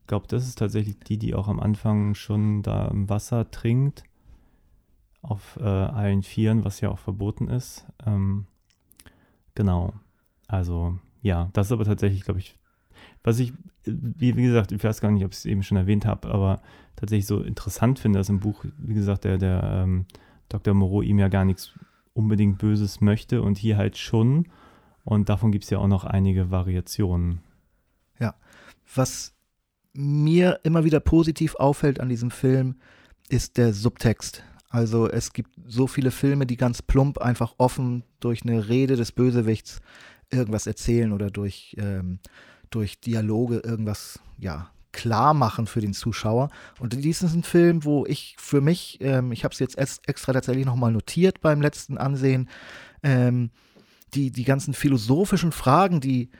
ich glaube, das ist tatsächlich die, die auch am Anfang schon da im Wasser trinkt auf äh, allen Vieren, was ja auch verboten ist. Ähm, genau. Also, ja, das ist aber tatsächlich, glaube ich, was ich, wie, wie, gesagt, ich weiß gar nicht, ob ich es eben schon erwähnt habe, aber tatsächlich so interessant finde, dass im Buch, wie gesagt, der, der ähm, Dr. Moreau ihm ja gar nichts unbedingt Böses möchte und hier halt schon. Und davon gibt es ja auch noch einige Variationen. Ja, was mir immer wieder positiv auffällt an diesem Film, ist der Subtext. Also es gibt so viele Filme, die ganz plump einfach offen durch eine Rede des Bösewichts irgendwas erzählen oder durch, ähm, durch Dialoge irgendwas, ja, klar machen für den Zuschauer. Und dies ist ein Film, wo ich für mich, ähm, ich habe es jetzt extra tatsächlich nochmal notiert beim letzten Ansehen, ähm, die, die ganzen philosophischen Fragen, die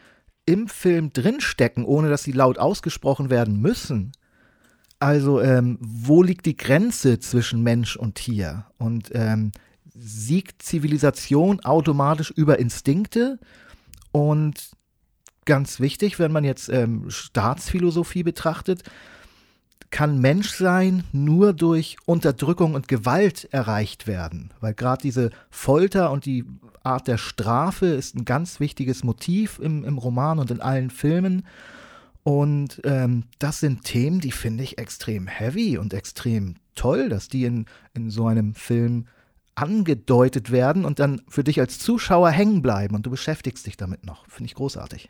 im Film drinstecken, ohne dass sie laut ausgesprochen werden müssen, also, ähm, wo liegt die Grenze zwischen Mensch und Tier? Und ähm, siegt Zivilisation automatisch über Instinkte? Und ganz wichtig, wenn man jetzt ähm, Staatsphilosophie betrachtet, kann Menschsein nur durch Unterdrückung und Gewalt erreicht werden. Weil gerade diese Folter und die Art der Strafe ist ein ganz wichtiges Motiv im, im Roman und in allen Filmen. Und ähm, das sind Themen, die finde ich extrem heavy und extrem toll, dass die in, in so einem Film angedeutet werden und dann für dich als Zuschauer hängen bleiben und du beschäftigst dich damit noch. Finde ich großartig.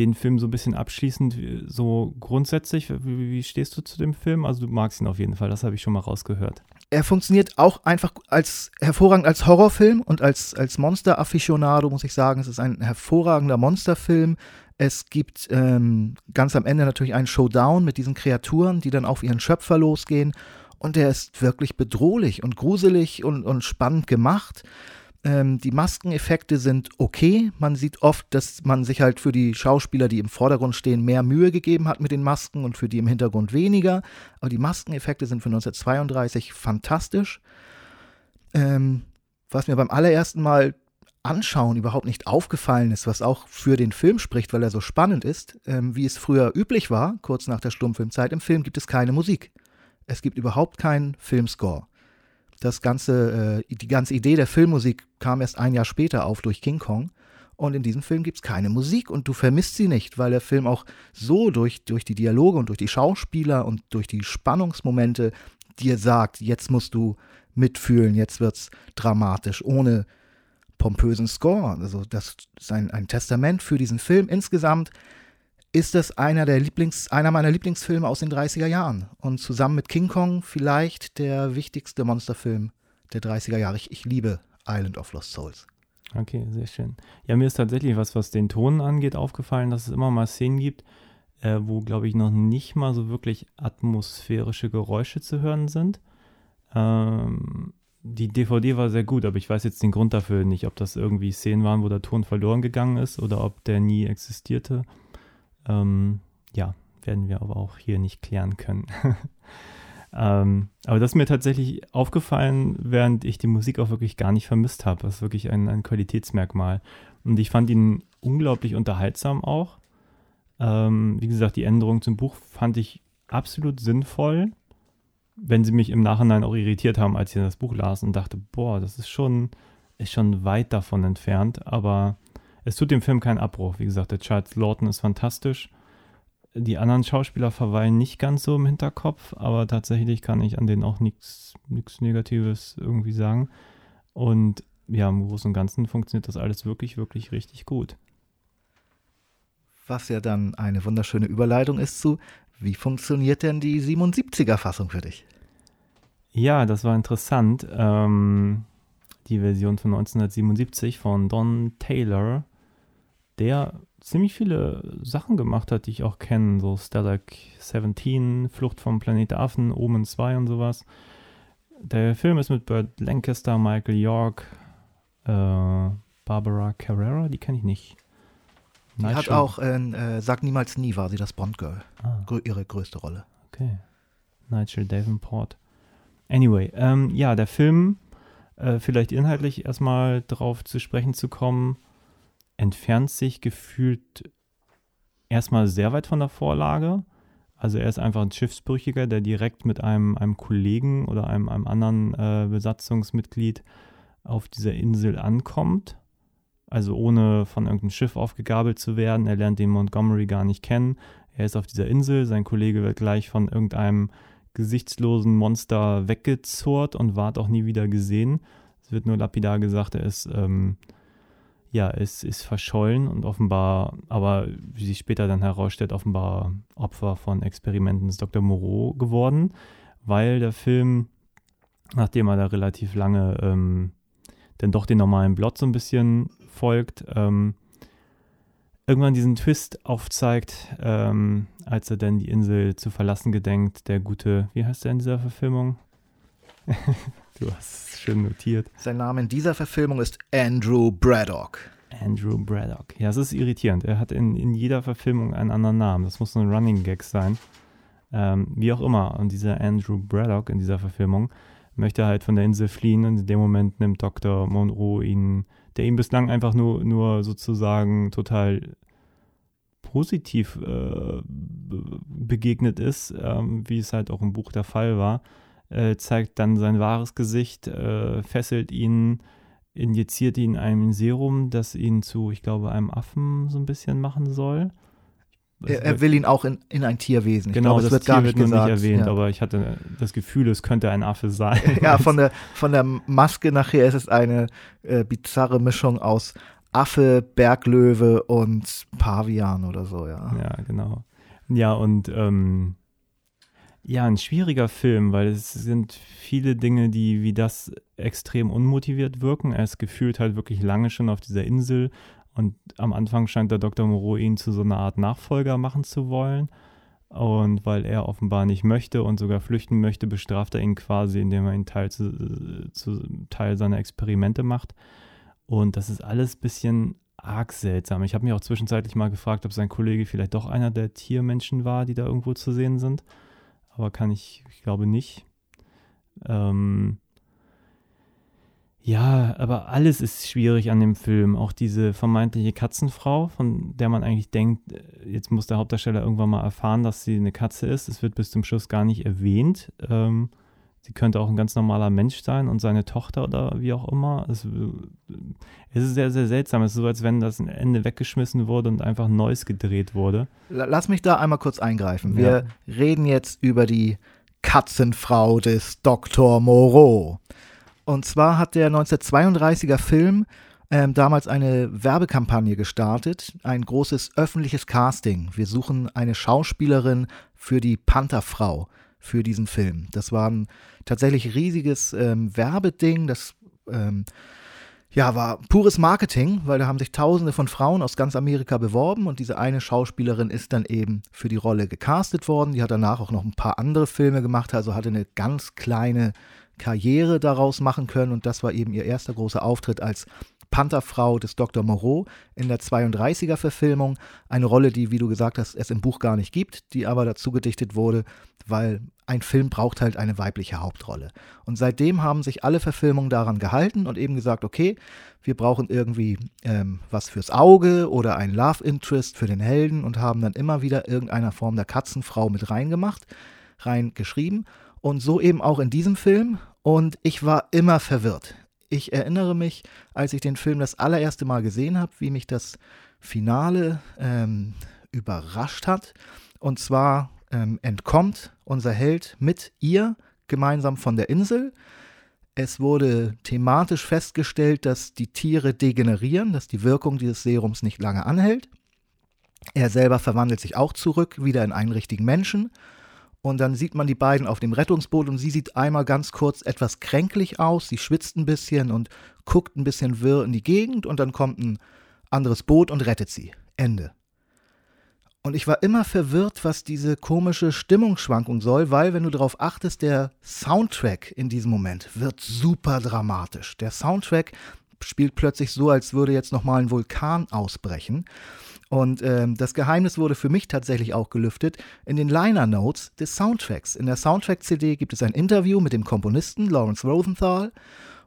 Den Film so ein bisschen abschließend, so grundsätzlich, wie, wie stehst du zu dem Film? Also du magst ihn auf jeden Fall, das habe ich schon mal rausgehört. Er funktioniert auch einfach als hervorragend als Horrorfilm und als, als Monster-Afficionado, muss ich sagen. Es ist ein hervorragender Monsterfilm. Es gibt ähm, ganz am Ende natürlich einen Showdown mit diesen Kreaturen, die dann auf ihren Schöpfer losgehen. Und der ist wirklich bedrohlich und gruselig und, und spannend gemacht. Ähm, die Maskeneffekte sind okay. Man sieht oft, dass man sich halt für die Schauspieler, die im Vordergrund stehen, mehr Mühe gegeben hat mit den Masken und für die im Hintergrund weniger. Aber die Maskeneffekte sind für 1932 fantastisch. Ähm, was mir beim allerersten Mal Anschauen überhaupt nicht aufgefallen ist, was auch für den Film spricht, weil er so spannend ist, ähm, wie es früher üblich war, kurz nach der Stummfilmzeit. Im Film gibt es keine Musik. Es gibt überhaupt keinen Filmscore. Das ganze, äh, die ganze Idee der Filmmusik kam erst ein Jahr später auf durch King Kong. Und in diesem Film gibt es keine Musik und du vermisst sie nicht, weil der Film auch so durch, durch die Dialoge und durch die Schauspieler und durch die Spannungsmomente dir sagt, jetzt musst du mitfühlen, jetzt wird es dramatisch, ohne pompösen Score. Also das ist ein, ein Testament für diesen Film. Insgesamt ist das einer, der Lieblings, einer meiner Lieblingsfilme aus den 30er Jahren. Und zusammen mit King Kong vielleicht der wichtigste Monsterfilm der 30er Jahre. Ich, ich liebe Island of Lost Souls. Okay, sehr schön. Ja, mir ist tatsächlich was, was den Ton angeht, aufgefallen, dass es immer mal Szenen gibt, äh, wo, glaube ich, noch nicht mal so wirklich atmosphärische Geräusche zu hören sind. Ähm, die DVD war sehr gut, aber ich weiß jetzt den Grund dafür nicht, ob das irgendwie Szenen waren, wo der Ton verloren gegangen ist oder ob der nie existierte. Ähm, ja, werden wir aber auch hier nicht klären können. ähm, aber das ist mir tatsächlich aufgefallen, während ich die Musik auch wirklich gar nicht vermisst habe. Das ist wirklich ein, ein Qualitätsmerkmal. Und ich fand ihn unglaublich unterhaltsam auch. Ähm, wie gesagt, die Änderung zum Buch fand ich absolut sinnvoll wenn sie mich im Nachhinein auch irritiert haben, als ich das Buch las und dachte, boah, das ist schon, ist schon weit davon entfernt, aber es tut dem Film keinen Abbruch. Wie gesagt, der Charles Lawton ist fantastisch. Die anderen Schauspieler verweilen nicht ganz so im Hinterkopf, aber tatsächlich kann ich an denen auch nichts Negatives irgendwie sagen. Und ja, im Großen und Ganzen funktioniert das alles wirklich, wirklich richtig gut. Was ja dann eine wunderschöne Überleitung ist zu wie funktioniert denn die 77er-Fassung für dich? Ja, das war interessant. Ähm, die Version von 1977 von Don Taylor, der ziemlich viele Sachen gemacht hat, die ich auch kenne, so Stalag 17, Flucht vom Planet Affen, Omen 2 und sowas. Der Film ist mit Burt Lancaster, Michael York, äh, Barbara Carrera, die kenne ich nicht. Die Night hat Show. auch in äh, Sag niemals nie war sie das Bond-Girl. Ah. Ihre größte Rolle. Okay. Nigel Davenport. Anyway, ähm, ja, der Film, äh, vielleicht inhaltlich erstmal drauf zu sprechen zu kommen, entfernt sich gefühlt erstmal sehr weit von der Vorlage. Also er ist einfach ein Schiffsbrüchiger, der direkt mit einem, einem Kollegen oder einem, einem anderen äh, Besatzungsmitglied auf dieser Insel ankommt also ohne von irgendeinem Schiff aufgegabelt zu werden. Er lernt den Montgomery gar nicht kennen. Er ist auf dieser Insel, sein Kollege wird gleich von irgendeinem gesichtslosen Monster weggezurrt und ward auch nie wieder gesehen. Es wird nur lapidar gesagt, er ist, ähm, ja, ist, ist verschollen und offenbar, aber wie sich später dann herausstellt, offenbar Opfer von Experimenten des Dr. Moreau geworden, weil der Film, nachdem er da relativ lange ähm, dann doch den normalen Plot so ein bisschen folgt, ähm, irgendwann diesen Twist aufzeigt, ähm, als er dann die Insel zu verlassen gedenkt, der gute, wie heißt er in dieser Verfilmung? du hast es schön notiert. Sein Name in dieser Verfilmung ist Andrew Braddock. Andrew Braddock. Ja, es ist irritierend. Er hat in, in jeder Verfilmung einen anderen Namen. Das muss ein Running Gag sein. Ähm, wie auch immer. Und dieser Andrew Braddock in dieser Verfilmung möchte halt von der Insel fliehen und in dem Moment nimmt Dr. Monroe ihn, der ihm bislang einfach nur, nur sozusagen total positiv äh, begegnet ist, ähm, wie es halt auch im Buch der Fall war, äh, zeigt dann sein wahres Gesicht, äh, fesselt ihn, injiziert ihn ein Serum, das ihn zu, ich glaube, einem Affen so ein bisschen machen soll. Er, er, will ihn auch in, in ein Tierwesen. Ich genau, glaube, das, das wird Tier gar nicht wird gesagt. nicht erwähnt, ja. aber ich hatte das Gefühl, es könnte ein Affe sein. Ja, von der, von der Maske nachher ist es eine äh, bizarre Mischung aus Affe, Berglöwe und Pavian oder so, ja. Ja, genau. Ja, und ähm, ja, ein schwieriger Film, weil es sind viele Dinge, die wie das extrem unmotiviert wirken. Er ist gefühlt halt wirklich lange schon auf dieser Insel und am Anfang scheint der Dr. Moreau ihn zu so einer Art Nachfolger machen zu wollen. Und weil er offenbar nicht möchte und sogar flüchten möchte, bestraft er ihn quasi, indem er ihn Teil, zu, zu Teil seiner Experimente macht. Und das ist alles ein bisschen arg seltsam. Ich habe mich auch zwischenzeitlich mal gefragt, ob sein Kollege vielleicht doch einer der Tiermenschen war, die da irgendwo zu sehen sind. Aber kann ich, ich glaube nicht. Ähm, ja, aber alles ist schwierig an dem Film. Auch diese vermeintliche Katzenfrau, von der man eigentlich denkt, äh, jetzt muss der Hauptdarsteller irgendwann mal erfahren, dass sie eine Katze ist. Es wird bis zum Schluss gar nicht erwähnt. Ähm, sie könnte auch ein ganz normaler Mensch sein und seine Tochter oder wie auch immer. Es, es ist sehr, sehr seltsam. Es ist so, als wenn das Ende weggeschmissen wurde und einfach Neues gedreht wurde. Lass mich da einmal kurz eingreifen. Wir ja. reden jetzt über die Katzenfrau des Dr. Moreau. Und zwar hat der 1932er Film ähm, damals eine Werbekampagne gestartet, ein großes öffentliches Casting. Wir suchen eine Schauspielerin für die Pantherfrau für diesen Film. Das war ein tatsächlich riesiges ähm, Werbeding, das ähm, ja, war pures Marketing, weil da haben sich Tausende von Frauen aus ganz Amerika beworben und diese eine Schauspielerin ist dann eben für die Rolle gecastet worden. Die hat danach auch noch ein paar andere Filme gemacht, also hatte eine ganz kleine Karriere daraus machen können und das war eben ihr erster großer Auftritt als Pantherfrau des Dr. Moreau in der 32er-Verfilmung. Eine Rolle, die, wie du gesagt hast, es im Buch gar nicht gibt, die aber dazu gedichtet wurde, weil ein Film braucht halt eine weibliche Hauptrolle. Und seitdem haben sich alle Verfilmungen daran gehalten und eben gesagt, okay, wir brauchen irgendwie ähm, was fürs Auge oder ein Love Interest für den Helden und haben dann immer wieder irgendeiner Form der Katzenfrau mit reingemacht, reingeschrieben. Und so eben auch in diesem Film. Und ich war immer verwirrt ich erinnere mich, als ich den Film das allererste Mal gesehen habe, wie mich das Finale ähm, überrascht hat. Und zwar ähm, entkommt unser Held mit ihr gemeinsam von der Insel. Es wurde thematisch festgestellt, dass die Tiere degenerieren, dass die Wirkung dieses Serums nicht lange anhält. Er selber verwandelt sich auch zurück, wieder in einen richtigen Menschen. Und dann sieht man die beiden auf dem Rettungsboot und sie sieht einmal ganz kurz etwas kränklich aus. Sie schwitzt ein bisschen und guckt ein bisschen wirr in die Gegend und dann kommt ein anderes Boot und rettet sie. Ende. Und ich war immer verwirrt, was diese komische Stimmungsschwankung soll, weil, wenn du darauf achtest, der Soundtrack in diesem Moment wird super dramatisch. Der Soundtrack spielt plötzlich so, als würde jetzt nochmal ein Vulkan ausbrechen. Und ähm, das Geheimnis wurde für mich tatsächlich auch gelüftet in den Liner Notes des Soundtracks. In der Soundtrack-CD gibt es ein Interview mit dem Komponisten Lawrence Rosenthal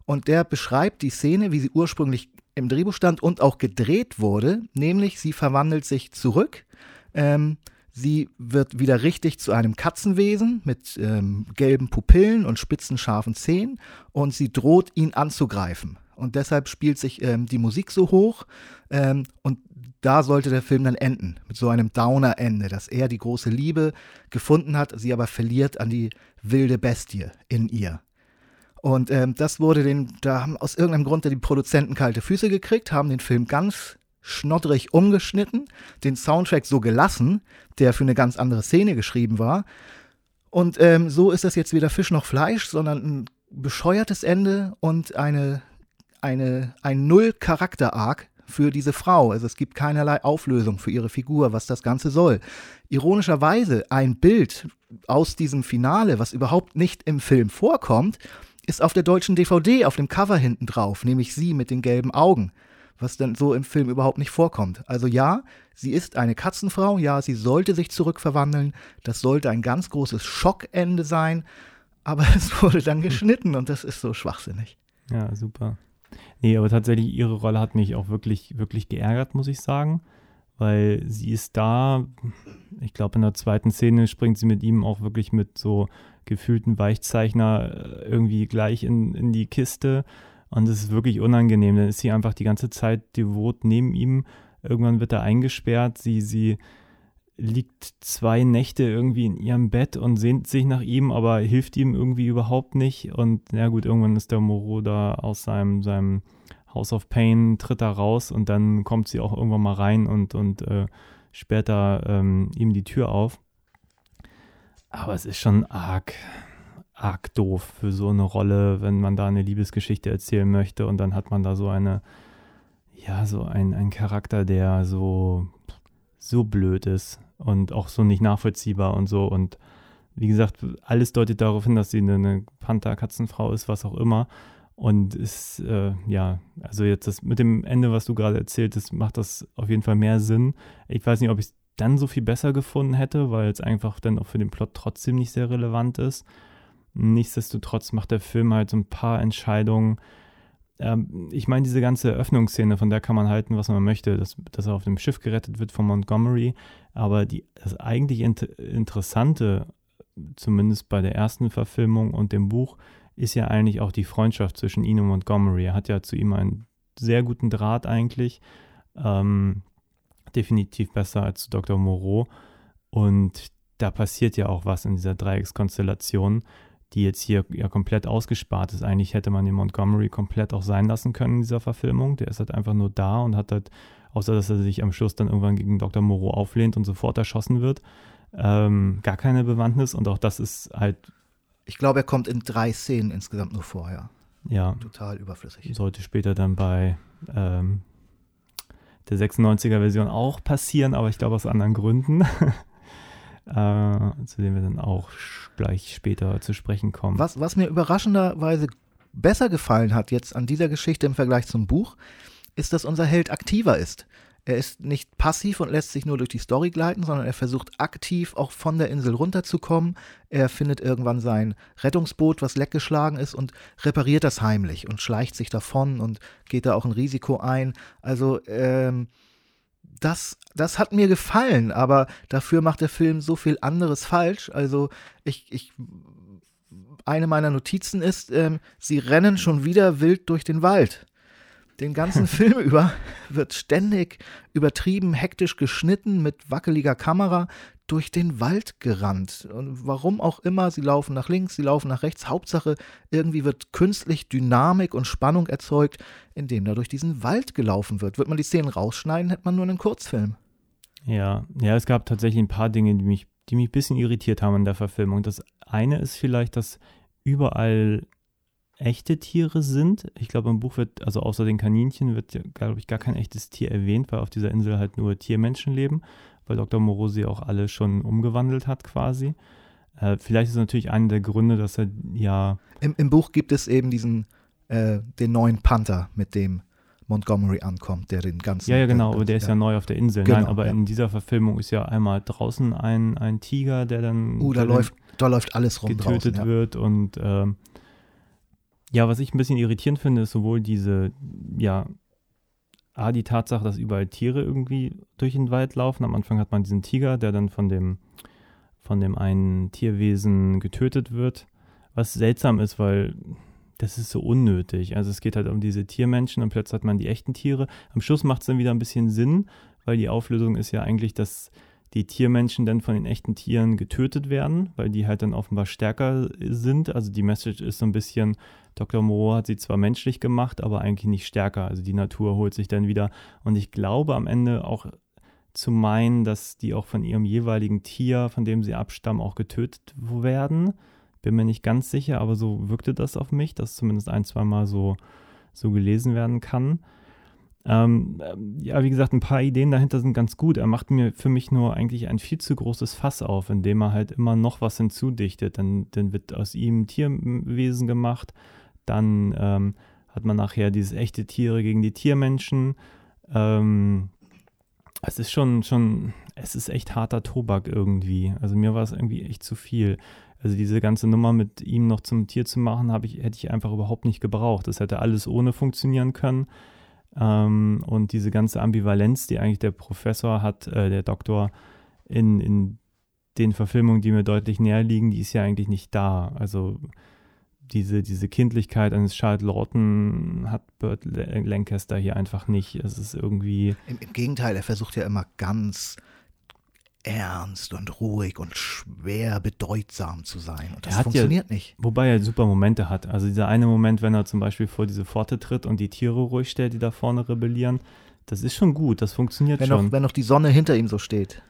und der beschreibt die Szene, wie sie ursprünglich im Drehbuch stand und auch gedreht wurde, nämlich sie verwandelt sich zurück. Ähm, sie wird wieder richtig zu einem Katzenwesen mit ähm, gelben Pupillen und spitzen scharfen Zähnen und sie droht ihn anzugreifen. Und deshalb spielt sich ähm, die Musik so hoch. Ähm, und da sollte der Film dann enden, mit so einem Downer-Ende, dass er die große Liebe gefunden hat, sie aber verliert an die wilde Bestie in ihr. Und ähm, das wurde den, da haben aus irgendeinem Grund die Produzenten kalte Füße gekriegt, haben den Film ganz schnoddrig umgeschnitten, den Soundtrack so gelassen, der für eine ganz andere Szene geschrieben war. Und ähm, so ist das jetzt weder Fisch noch Fleisch, sondern ein bescheuertes Ende und eine, eine, ein Null-Charakter-Arc, für diese Frau. Also es gibt keinerlei Auflösung für ihre Figur, was das Ganze soll. Ironischerweise ein Bild aus diesem Finale, was überhaupt nicht im Film vorkommt, ist auf der deutschen DVD auf dem Cover hinten drauf, nämlich sie mit den gelben Augen, was dann so im Film überhaupt nicht vorkommt. Also ja, sie ist eine Katzenfrau, ja, sie sollte sich zurückverwandeln, das sollte ein ganz großes Schockende sein, aber es wurde dann geschnitten und das ist so schwachsinnig. Ja, super. Nee, aber tatsächlich, ihre Rolle hat mich auch wirklich, wirklich geärgert, muss ich sagen. Weil sie ist da, ich glaube, in der zweiten Szene springt sie mit ihm auch wirklich mit so gefühlten Weichzeichner äh, irgendwie gleich in, in die Kiste. Und es ist wirklich unangenehm. Dann ist sie einfach die ganze Zeit devot neben ihm. Irgendwann wird er eingesperrt. Sie, sie liegt zwei Nächte irgendwie in ihrem Bett und sehnt sich nach ihm, aber hilft ihm irgendwie überhaupt nicht. Und ja gut, irgendwann ist der Moro da aus seinem, seinem House of Pain, tritt da raus und dann kommt sie auch irgendwann mal rein und, und äh, sperrt da ähm, ihm die Tür auf. Aber es ist schon arg, arg doof für so eine Rolle, wenn man da eine Liebesgeschichte erzählen möchte und dann hat man da so eine, ja, so ein, ein Charakter, der so so blöd ist und auch so nicht nachvollziehbar und so. Und wie gesagt, alles deutet darauf hin, dass sie eine, eine Panther-Katzenfrau ist, was auch immer. Und ist, äh, ja, also jetzt das mit dem Ende, was du gerade erzählt hast, macht das auf jeden Fall mehr Sinn. Ich weiß nicht, ob ich es dann so viel besser gefunden hätte, weil es einfach dann auch für den Plot trotzdem nicht sehr relevant ist. Nichtsdestotrotz macht der Film halt so ein paar Entscheidungen, ähm, ich meine, diese ganze Öffnungsszene, von der kann man halten, was man möchte, dass, dass er auf dem Schiff gerettet wird von Montgomery. Aber die, das eigentlich inter Interessante zumindest bei der ersten Verfilmung und dem Buch, ist ja eigentlich auch die Freundschaft zwischen ihm und Montgomery. Er hat ja zu ihm einen sehr guten Draht eigentlich. Ähm, definitiv besser als zu Dr. Moreau. Und da passiert ja auch was in dieser Dreieckskonstellation, die jetzt hier ja komplett ausgespart ist. Eigentlich hätte man den Montgomery komplett auch sein lassen können in dieser Verfilmung. Der ist halt einfach nur da und hat halt, außer dass er sich am Schluss dann irgendwann gegen Dr. Moreau auflehnt und sofort erschossen wird, ähm, gar keine Bewandtnis. Und auch das ist halt. Ich glaube, er kommt in drei Szenen insgesamt nur vorher. Ja. Total überflüssig. Sollte später dann bei ähm, der 96er Version auch passieren, aber ich glaube aus anderen Gründen. äh, zu denen wir dann auch gleich später zu sprechen kommen. Was, was mir überraschenderweise besser gefallen hat jetzt an dieser Geschichte im Vergleich zum Buch, ist, dass unser Held aktiver ist. Er ist nicht passiv und lässt sich nur durch die Story gleiten, sondern er versucht aktiv auch von der Insel runterzukommen. Er findet irgendwann sein Rettungsboot, was leckgeschlagen ist, und repariert das heimlich und schleicht sich davon und geht da auch ein Risiko ein. Also, ähm, das, das hat mir gefallen, aber dafür macht der Film so viel anderes falsch. Also, ich, ich eine meiner Notizen ist, ähm, sie rennen schon wieder wild durch den Wald. Den ganzen Film über wird ständig übertrieben hektisch geschnitten mit wackeliger Kamera durch den Wald gerannt. Und warum auch immer, sie laufen nach links, sie laufen nach rechts. Hauptsache, irgendwie wird künstlich Dynamik und Spannung erzeugt, indem da durch diesen Wald gelaufen wird. Wird man die Szenen rausschneiden, hätte man nur einen Kurzfilm. Ja, ja, es gab tatsächlich ein paar Dinge, die mich, die mich ein bisschen irritiert haben in der Verfilmung. Das eine ist vielleicht, dass überall echte Tiere sind. Ich glaube, im Buch wird, also außer den Kaninchen, wird, glaube ich, gar kein echtes Tier erwähnt, weil auf dieser Insel halt nur Tiermenschen leben, weil Dr. Morosi auch alle schon umgewandelt hat quasi. Äh, vielleicht ist es natürlich einer der Gründe, dass er ja. Im, im Buch gibt es eben diesen, äh, den neuen Panther, mit dem Montgomery ankommt, der den ganzen. Ja, ja, genau, aber der ist ja, ja neu auf der Insel. Genau, Nein, aber ja. in dieser Verfilmung ist ja einmal draußen ein, ein Tiger, der dann. Uh, da läuft, da läuft alles rum getötet draußen, ja. wird und ähm, ja, was ich ein bisschen irritierend finde, ist sowohl diese, ja, A, die Tatsache, dass überall Tiere irgendwie durch den Wald laufen. Am Anfang hat man diesen Tiger, der dann von dem, von dem einen Tierwesen getötet wird. Was seltsam ist, weil das ist so unnötig. Also es geht halt um diese Tiermenschen und plötzlich hat man die echten Tiere. Am Schluss macht es dann wieder ein bisschen Sinn, weil die Auflösung ist ja eigentlich, dass die Tiermenschen dann von den echten Tieren getötet werden, weil die halt dann offenbar stärker sind. Also die Message ist so ein bisschen, Dr. Moreau hat sie zwar menschlich gemacht, aber eigentlich nicht stärker. Also die Natur holt sich dann wieder. Und ich glaube am Ende auch zu meinen, dass die auch von ihrem jeweiligen Tier, von dem sie abstammen, auch getötet werden. Bin mir nicht ganz sicher, aber so wirkte das auf mich, dass zumindest ein, zwei Mal so, so gelesen werden kann. Ähm, ja, wie gesagt, ein paar Ideen dahinter sind ganz gut. Er macht mir für mich nur eigentlich ein viel zu großes Fass auf, indem er halt immer noch was hinzudichtet. Dann, dann wird aus ihm Tierwesen gemacht. Dann ähm, hat man nachher dieses echte Tiere gegen die Tiermenschen. Ähm, es ist schon, schon, es ist echt harter Tobak irgendwie. Also mir war es irgendwie echt zu viel. Also diese ganze Nummer mit ihm noch zum Tier zu machen, ich, hätte ich einfach überhaupt nicht gebraucht. Das hätte alles ohne funktionieren können. Ähm, und diese ganze Ambivalenz, die eigentlich der Professor hat, äh, der Doktor, in, in den Verfilmungen, die mir deutlich näher liegen, die ist ja eigentlich nicht da. Also diese, diese Kindlichkeit eines Charles Lawton hat Burt Lancaster hier einfach nicht. Es ist irgendwie. Im, Im Gegenteil, er versucht ja immer ganz ernst und ruhig und schwer bedeutsam zu sein. Und das funktioniert ja, nicht. Wobei er super Momente hat. Also dieser eine Moment, wenn er zum Beispiel vor diese Pforte tritt und die Tiere ruhig stellt, die da vorne rebellieren, das ist schon gut, das funktioniert wenn schon. Noch, wenn noch die Sonne hinter ihm so steht.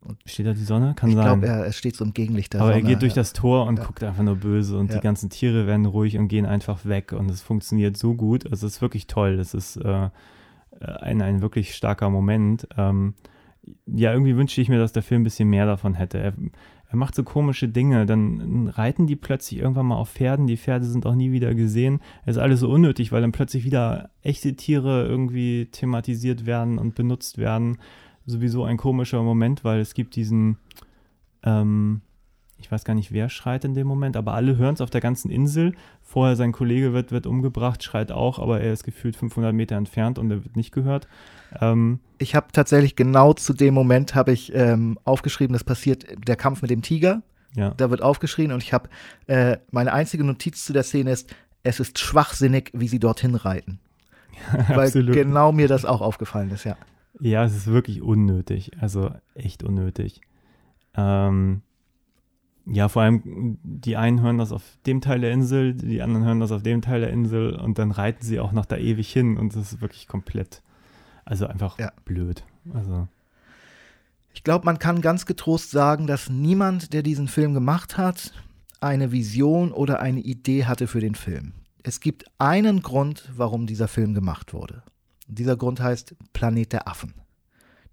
Und steht da die Sonne? Kann ich sein. Ich glaube, er, er, steht so im Gegenlicht der Aber Sonne. er geht durch das Tor und ja. guckt einfach nur böse und Ja. die ganzen Tiere werden ruhig und gehen einfach weg und es funktioniert so gut. Also es ist wirklich toll. Das ist äh, ein, ein wirklich starker Moment. Ähm, ja, irgendwie wünschte ich mir, dass der Film ein bisschen mehr davon hätte. Er, er macht so komische Dinge. Dann reiten die plötzlich irgendwann mal auf Pferden. Die Pferde sind auch nie wieder gesehen. Es ist alles so unnötig, weil dann plötzlich wieder echte Tiere irgendwie thematisiert werden und benutzt werden. Sowieso ein komischer Moment, weil es gibt diesen, ähm, ich weiß gar nicht, wer schreit in dem Moment, aber alle hören es auf der ganzen Insel. Vorher sein Kollege wird, wird umgebracht, schreit auch, aber er ist gefühlt 500 Meter entfernt und er wird nicht gehört. Ähm, Ich habe tatsächlich genau zu dem Moment habe ich ähm, aufgeschrieben, das passiert der Kampf mit dem Tiger. Ja. Da wird aufgeschrien und ich habe, äh, meine einzige Notiz zu der Szene ist, es ist schwachsinnig, wie sie dorthin reiten. Weil Absolut. genau mir das auch aufgefallen ist, ja. Ja, es ist wirklich unnötig. Also echt unnötig. Ähm, ja, vor allem die einen hören das auf dem Teil der Insel, die anderen hören das auf dem Teil der Insel und dann reiten sie auch noch da ewig hin und das ist wirklich komplett, also einfach Ja. blöd. Also Ich glaube, man kann ganz getrost sagen, dass niemand, der diesen Film gemacht hat, eine Vision oder eine Idee hatte für den Film. Es gibt einen Grund, warum dieser Film gemacht wurde. Dieser Grund heißt Planet der Affen.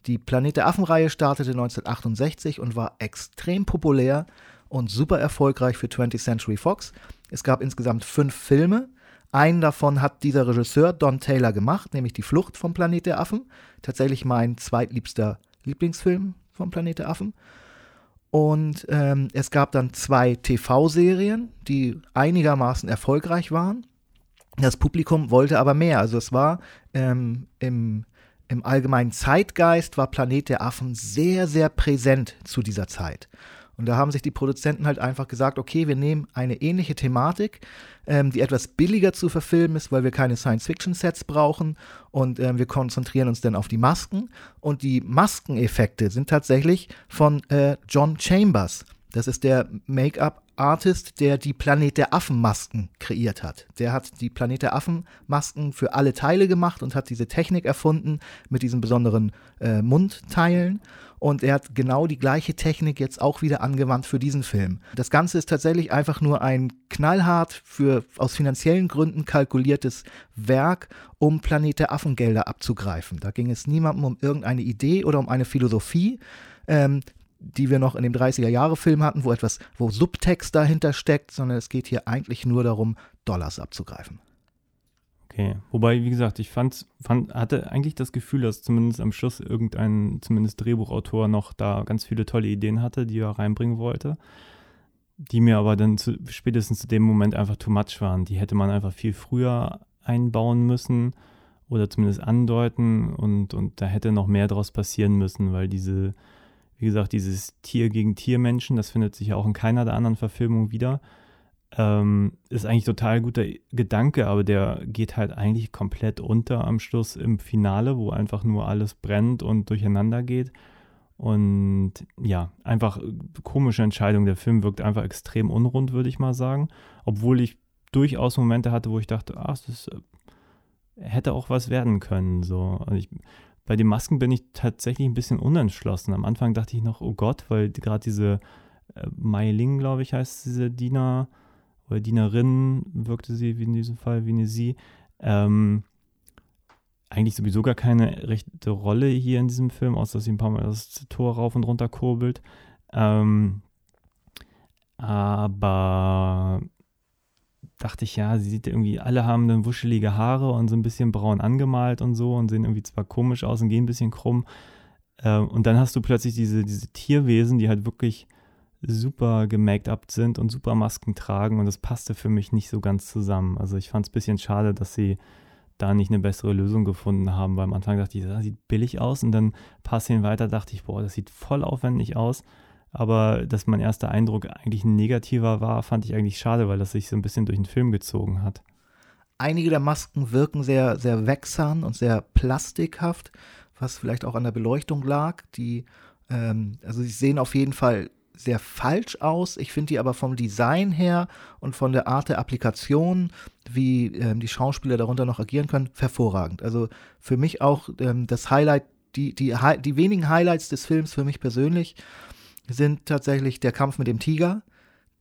Die Planet der Affen-Reihe startete 1968 und war extrem populär und super erfolgreich für 20th Century Fox. Es gab insgesamt fünf Filme. Einen davon hat dieser Regisseur Don Taylor gemacht, nämlich Die Flucht vom Planet der Affen. Tatsächlich mein zweitliebster Lieblingsfilm vom Planet der Affen. Und ähm, es gab dann zwei TV-Serien, die einigermaßen erfolgreich waren. Das Publikum wollte aber mehr. Also es war ähm, im, im allgemeinen Zeitgeist war Planet der Affen sehr, sehr präsent zu dieser Zeit. Und da haben sich die Produzenten halt einfach gesagt, okay, wir nehmen eine ähnliche Thematik, ähm, die etwas billiger zu verfilmen ist, weil wir keine Science-Fiction-Sets brauchen und ähm, wir konzentrieren uns dann auf die Masken. Und die Maskeneffekte sind tatsächlich von äh, John Chambers. Das ist der Make-up-Artist, der die Planet der Affen-Masken kreiert hat. Der hat die Planet der Affen-Masken für alle Teile gemacht und hat diese Technik erfunden mit diesen besonderen äh, Mundteilen. Und er hat genau die gleiche Technik jetzt auch wieder angewandt für diesen Film. Das Ganze ist tatsächlich einfach nur ein knallhart für aus finanziellen Gründen kalkuliertes Werk, um Planet der Affengelder abzugreifen. Da ging es niemandem um irgendeine Idee oder um eine Philosophie. Ähm, die wir noch in dem 30er-Jahre-Film hatten, wo etwas, wo Subtext dahinter steckt, sondern es geht hier eigentlich nur darum, Dollars abzugreifen. Okay, wobei, wie gesagt, ich fand, fand, hatte eigentlich das Gefühl, dass zumindest am Schluss irgendein, zumindest Drehbuchautor noch da ganz viele tolle Ideen hatte, die er reinbringen wollte, die mir aber dann zu, spätestens zu dem Moment einfach too much waren. Die hätte man einfach viel früher einbauen müssen oder zumindest andeuten und, und da hätte noch mehr draus passieren müssen, weil diese, wie gesagt, dieses Tier gegen Tier-Menschen, das findet sich ja auch in keiner der anderen Verfilmungen wieder. Ähm, ist eigentlich total guter Gedanke, aber der geht halt eigentlich komplett unter am Schluss im Finale, wo einfach nur alles brennt und durcheinander geht. Und ja, einfach komische Entscheidung. Der Film wirkt einfach extrem unrund, würde ich mal sagen. Obwohl ich durchaus Momente hatte, wo ich dachte, ach, das äh, hätte auch was werden können. So. Also ich, bei den Masken bin ich tatsächlich ein bisschen unentschlossen. Am Anfang dachte ich noch, oh Gott, weil gerade diese äh, Mai Ling, glaube ich, heißt diese Diener oder Dienerin, wirkte sie wie in diesem Fall wie eine sie. Ähm, eigentlich sowieso gar keine rechte Rolle hier in diesem Film, außer dass sie ein paar Mal das Tor rauf und runter kurbelt. Ähm, aber dachte ich, ja, sie sieht irgendwie, alle haben dann wuschelige Haare und so ein bisschen braun angemalt und so und sehen irgendwie zwar komisch aus und gehen ein bisschen krumm. Ähm, und dann hast du plötzlich diese, diese Tierwesen, die halt wirklich super gemake-up sind und super Masken tragen und das passte für mich nicht so ganz zusammen. Also ich fand es ein bisschen schade, dass sie da nicht eine bessere Lösung gefunden haben, weil am Anfang dachte ich, das sieht billig aus und dann paar Szenen weiter dachte ich, boah, das sieht voll aufwendig aus. Aber dass mein erster Eindruck eigentlich ein negativer war, fand ich eigentlich schade, weil das sich so ein bisschen durch den Film gezogen hat. Einige der Masken wirken sehr, sehr wächsern und sehr plastikhaft, was vielleicht auch an der Beleuchtung lag. Die, ähm, also sie sehen auf jeden Fall sehr falsch aus. Ich finde die aber vom Design her und von der Art der Applikation, wie ähm, die Schauspieler darunter noch agieren können, hervorragend. Also für mich auch ähm, das Highlight, die, die, die wenigen Highlights des Films für mich persönlich sind tatsächlich der Kampf mit dem Tiger,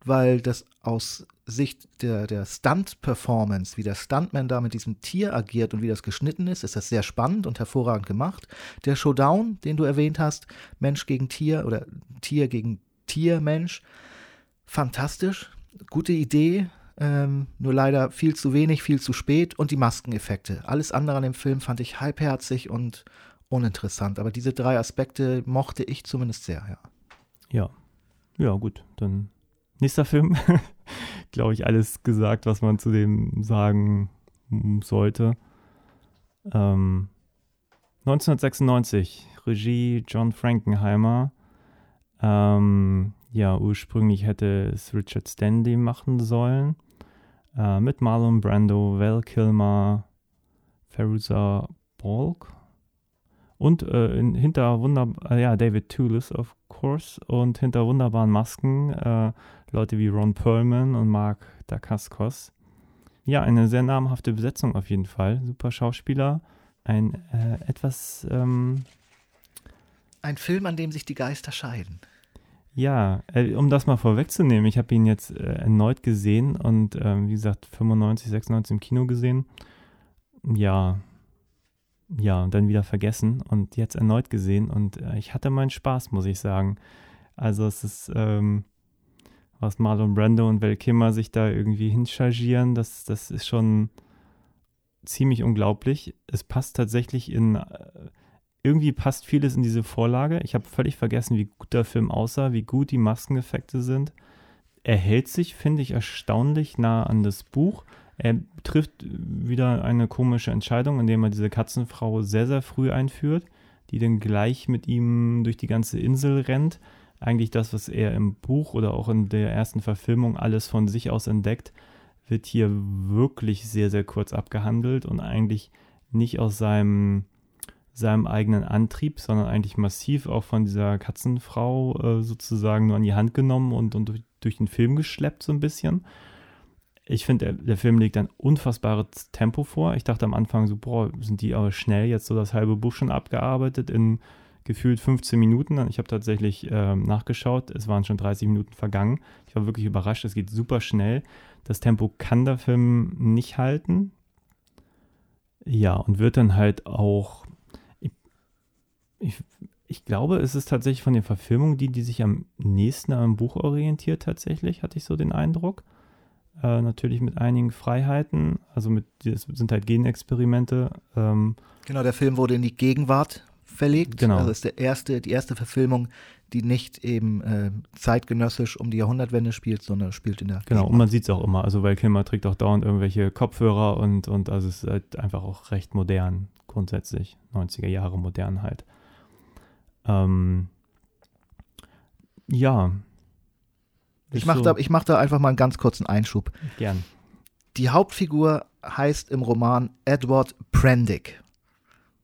weil das aus Sicht der, der Stunt-Performance, wie der Stuntman da mit diesem Tier agiert und wie das geschnitten ist, ist das sehr spannend und hervorragend gemacht. Der Showdown, den du erwähnt hast, Mensch gegen Tier oder Tier gegen Tier, Mensch, fantastisch, gute Idee, ähm, nur leider viel zu wenig, viel zu spät und die Maskeneffekte. Alles andere an dem Film fand ich halbherzig und uninteressant, aber diese drei Aspekte mochte ich zumindest sehr, ja. Ja, ja, gut, dann nächster Film. Glaube ich, alles gesagt, was man zu dem sagen sollte. Ähm, 1996, Regie John Frankenheimer. Ähm, ja, ursprünglich hätte es Richard Stanley machen sollen. Äh, mit Marlon Brando, Val Kilmer, Feruza Balk und äh, in, hinter wunderbar, äh, ja, David Toulis, of course, und hinter wunderbaren Masken äh, Leute wie Ron Perlman und Mark Dacascos. Ja, eine sehr namhafte Besetzung auf jeden Fall. Super Schauspieler. Ein äh, etwas. Ähm, Ein Film, an dem sich die Geister scheiden. Ja, äh, um das mal vorwegzunehmen, ich habe ihn jetzt äh, erneut gesehen und ähm, wie gesagt 95, 96 im Kino gesehen. Ja, ja, und dann wieder vergessen und jetzt erneut gesehen und äh, ich hatte meinen Spaß, muss ich sagen. Also es ist, ähm, was Marlon Brando und Val Kimmer sich da irgendwie hinchargieren, das, das ist schon ziemlich unglaublich. Es passt tatsächlich in, äh, irgendwie passt vieles in diese Vorlage. Ich habe völlig vergessen, wie gut der Film aussah, wie gut die Maskeneffekte sind. Er hält sich, finde ich, erstaunlich nah an das Buch. Er trifft wieder eine komische Entscheidung, indem er diese Katzenfrau sehr, sehr früh einführt, die dann gleich mit ihm durch die ganze Insel rennt. Eigentlich das, was er im Buch oder auch in der ersten Verfilmung alles von sich aus entdeckt, wird hier wirklich sehr, sehr kurz abgehandelt und eigentlich nicht aus seinem, seinem eigenen Antrieb, sondern eigentlich massiv auch von dieser Katzenfrau äh, sozusagen nur an die Hand genommen und, und durch, durch den Film geschleppt so ein bisschen. Ich finde, der, der, Film legt ein unfassbares Tempo vor. Ich dachte am Anfang so, boah, sind die aber schnell jetzt so das halbe Buch schon abgearbeitet in gefühlt 15 Minuten. Ich habe tatsächlich äh, nachgeschaut, es waren schon 30 Minuten vergangen. Ich war wirklich überrascht, es geht super schnell. Das Tempo kann der Film nicht halten. Ja, und wird dann halt auch. Ich, ich, glaube, es ist tatsächlich von den Verfilmungen die, die sich am nächsten am Buch orientiert, tatsächlich, hatte ich so den Eindruck. Äh, natürlich mit einigen Freiheiten, also mit, das sind halt Genexperimente. Ähm, genau, der Film wurde in die Gegenwart verlegt. Genau. Also ist der erste, die erste Verfilmung, die nicht eben äh, zeitgenössisch um die Jahrhundertwende spielt, sondern spielt in der Genau, Gegenwart. und man sieht es auch immer. Also weil Kilmer trägt auch dauernd irgendwelche Kopfhörer und, und also es ist halt einfach auch recht modern, grundsätzlich. 90er Jahre modern halt. Ähm, ja, ich mache da, mach da einfach mal einen ganz kurzen Einschub. Gern. Die Hauptfigur heißt im Roman Edward Prendick.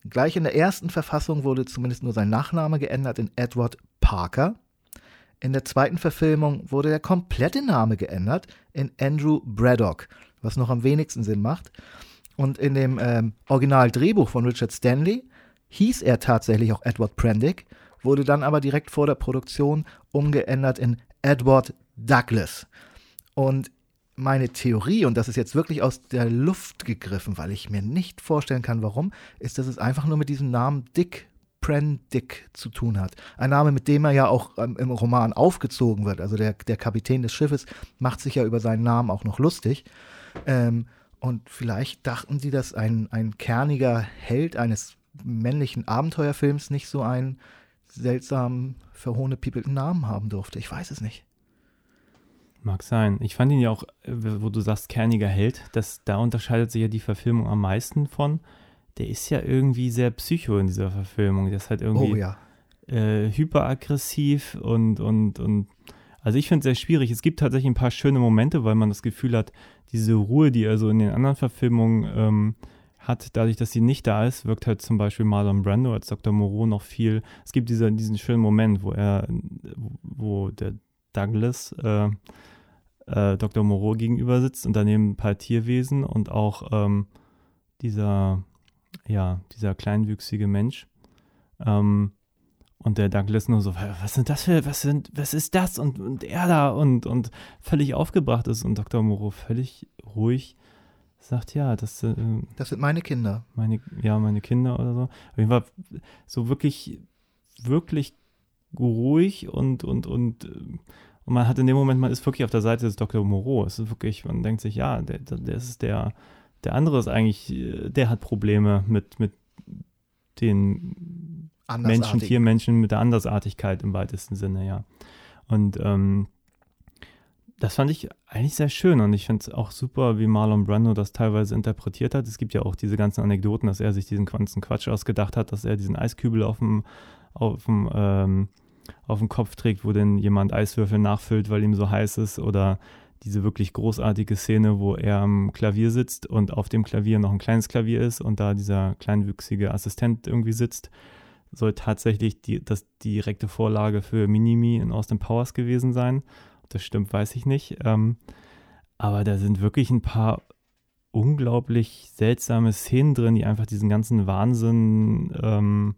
Gleich in der ersten Verfassung wurde zumindest nur sein Nachname geändert in Edward Parker. In der zweiten Verfilmung wurde der komplette Name geändert in Andrew Braddock, was noch am wenigsten Sinn macht. Und in dem ähm, Originaldrehbuch von Richard Stanley hieß er tatsächlich auch Edward Prendick, wurde dann aber direkt vor der Produktion umgeändert in Edward Douglas. Und meine Theorie, und das ist jetzt wirklich aus der Luft gegriffen, weil ich mir nicht vorstellen kann, warum, ist, dass es einfach nur mit diesem Namen Dick Prendick zu tun hat. Ein Name, mit dem er ja auch ähm, im Roman aufgezogen wird. Also der, der Kapitän des Schiffes macht sich ja über seinen Namen auch noch lustig. Ähm, und vielleicht dachten sie, dass ein, ein kerniger Held eines männlichen Abenteuerfilms nicht so einen seltsamen, verhohnepiepelten Namen haben durfte. Ich weiß es nicht. Mag sein. Ich fand ihn ja auch, äh, wo du sagst, kerniger Held, das, da unterscheidet sich ja die Verfilmung am meisten von. Der ist ja irgendwie sehr psycho in dieser Verfilmung. Der ist halt irgendwie oh, ja. äh, hyperaggressiv und, und, und also ich finde es sehr schwierig. Es gibt tatsächlich ein paar schöne Momente, weil man das Gefühl hat, diese Ruhe, die er so in den anderen Verfilmungen ähm, hat, dadurch, dass sie nicht da ist, wirkt halt zum Beispiel Marlon Brando als Dr. Moreau noch viel. Es gibt diese, diesen schönen Moment, wo er, wo der Douglas äh, äh, Dr. Moreau gegenüber sitzt und daneben ein paar Tierwesen und auch ähm, dieser, ja, dieser kleinwüchsige Mensch. Ähm, und der Douglas nur so, was sind das für, was sind, was ist das? Und, und er da und, und völlig aufgebracht ist und Dr. Moreau völlig ruhig sagt, ja, das, äh, das sind meine Kinder. Meine, ja, meine Kinder oder so. Auf jeden Fall so wirklich, wirklich ruhig und, und, und äh, und man hat in dem Moment, man ist wirklich auf der Seite des Dr. Moreau. Es ist wirklich, man denkt sich, ja, der, der ist der, der andere ist eigentlich, der hat Probleme mit, mit den Menschen, Tiermenschen, mit der Andersartigkeit im weitesten Sinne, ja. Und ähm, das fand ich eigentlich sehr schön und ich finde es auch super, wie Marlon Brando das teilweise interpretiert hat. Es gibt ja auch diese ganzen Anekdoten, dass er sich diesen ganzen Quatsch ausgedacht hat, dass er diesen Eiskübel auf dem, auf dem ähm, auf dem Kopf trägt, wo denn jemand Eiswürfel nachfüllt, weil ihm so heiß ist oder diese wirklich großartige Szene, wo er am Klavier sitzt und auf dem Klavier noch ein kleines Klavier ist und da dieser kleinwüchsige Assistent irgendwie sitzt, soll tatsächlich die, das direkte Vorlage für Minimi in Austin Powers gewesen sein. Das stimmt, weiß ich nicht. Ähm, aber da sind wirklich ein paar unglaublich seltsame Szenen drin, die einfach diesen ganzen Wahnsinn ähm,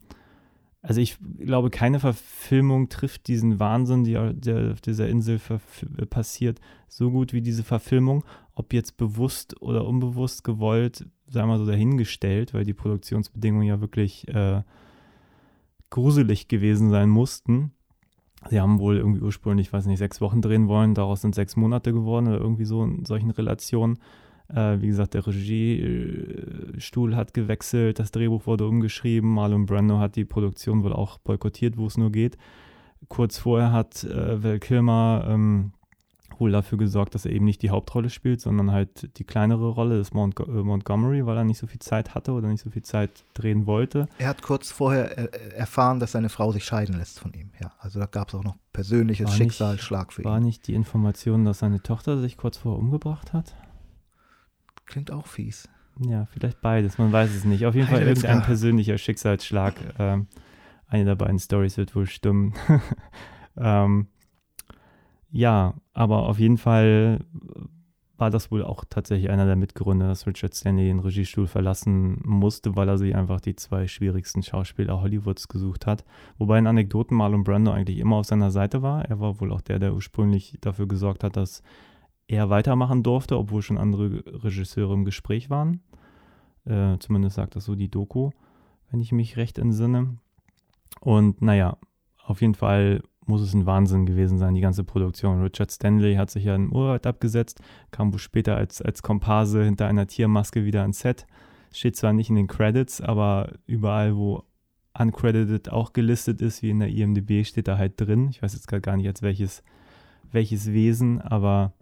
also ich glaube, keine Verfilmung trifft diesen Wahnsinn, der, der auf dieser Insel passiert, so gut wie diese Verfilmung. Ob jetzt bewusst oder unbewusst gewollt, sagen wir so dahingestellt, weil die Produktionsbedingungen ja wirklich äh, gruselig gewesen sein mussten. Sie haben wohl irgendwie ursprünglich, weiß nicht, sechs Wochen drehen wollen, daraus sind sechs Monate geworden oder irgendwie so in solchen Relationen. Äh, wie gesagt, der Regiestuhl hat gewechselt, das Drehbuch wurde umgeschrieben, Marlon Brando hat die Produktion wohl auch boykottiert, wo es nur geht. Kurz vorher hat äh, Val Kilmer ähm, wohl dafür gesorgt, dass er eben nicht die Hauptrolle spielt, sondern halt die kleinere Rolle des Mont äh, Montgomery, weil er nicht so viel Zeit hatte oder nicht so viel Zeit drehen wollte. Er hat kurz vorher äh, erfahren, dass seine Frau sich scheiden lässt von ihm. Ja, also da gab es auch noch persönliches Schicksalsschlag für ihn. War nicht die Information, dass seine Tochter sich kurz vorher umgebracht hat? Klingt auch fies. Ja, vielleicht beides, man weiß es nicht. Auf jeden Fall irgendein persönlicher Schicksalsschlag. Ähm, eine der beiden Stories wird wohl stimmen. ähm, ja, aber auf jeden Fall war das wohl auch tatsächlich einer der Mitgründe, dass Richard Stanley den Regiestuhl verlassen musste, weil er sich einfach die zwei schwierigsten Schauspieler Hollywoods gesucht hat. Wobei in Anekdoten Marlon Brando eigentlich immer auf seiner Seite war. Er war wohl auch der, der ursprünglich dafür gesorgt hat, dass er weitermachen durfte, obwohl schon andere Regisseure im Gespräch waren. Äh, zumindest sagt das so die Doku, wenn ich mich recht entsinne. Und naja, auf jeden Fall muss es ein Wahnsinn gewesen sein, die ganze Produktion. Richard Stanley hat sich ja in Urwald abgesetzt, kam später als, als Komparse hinter einer Tiermaske wieder ans Set. Steht zwar nicht in den Credits, aber überall, wo uncredited auch gelistet ist, wie in der IMDb, steht da halt drin. Ich weiß jetzt gar nicht, als welches, welches Wesen, aber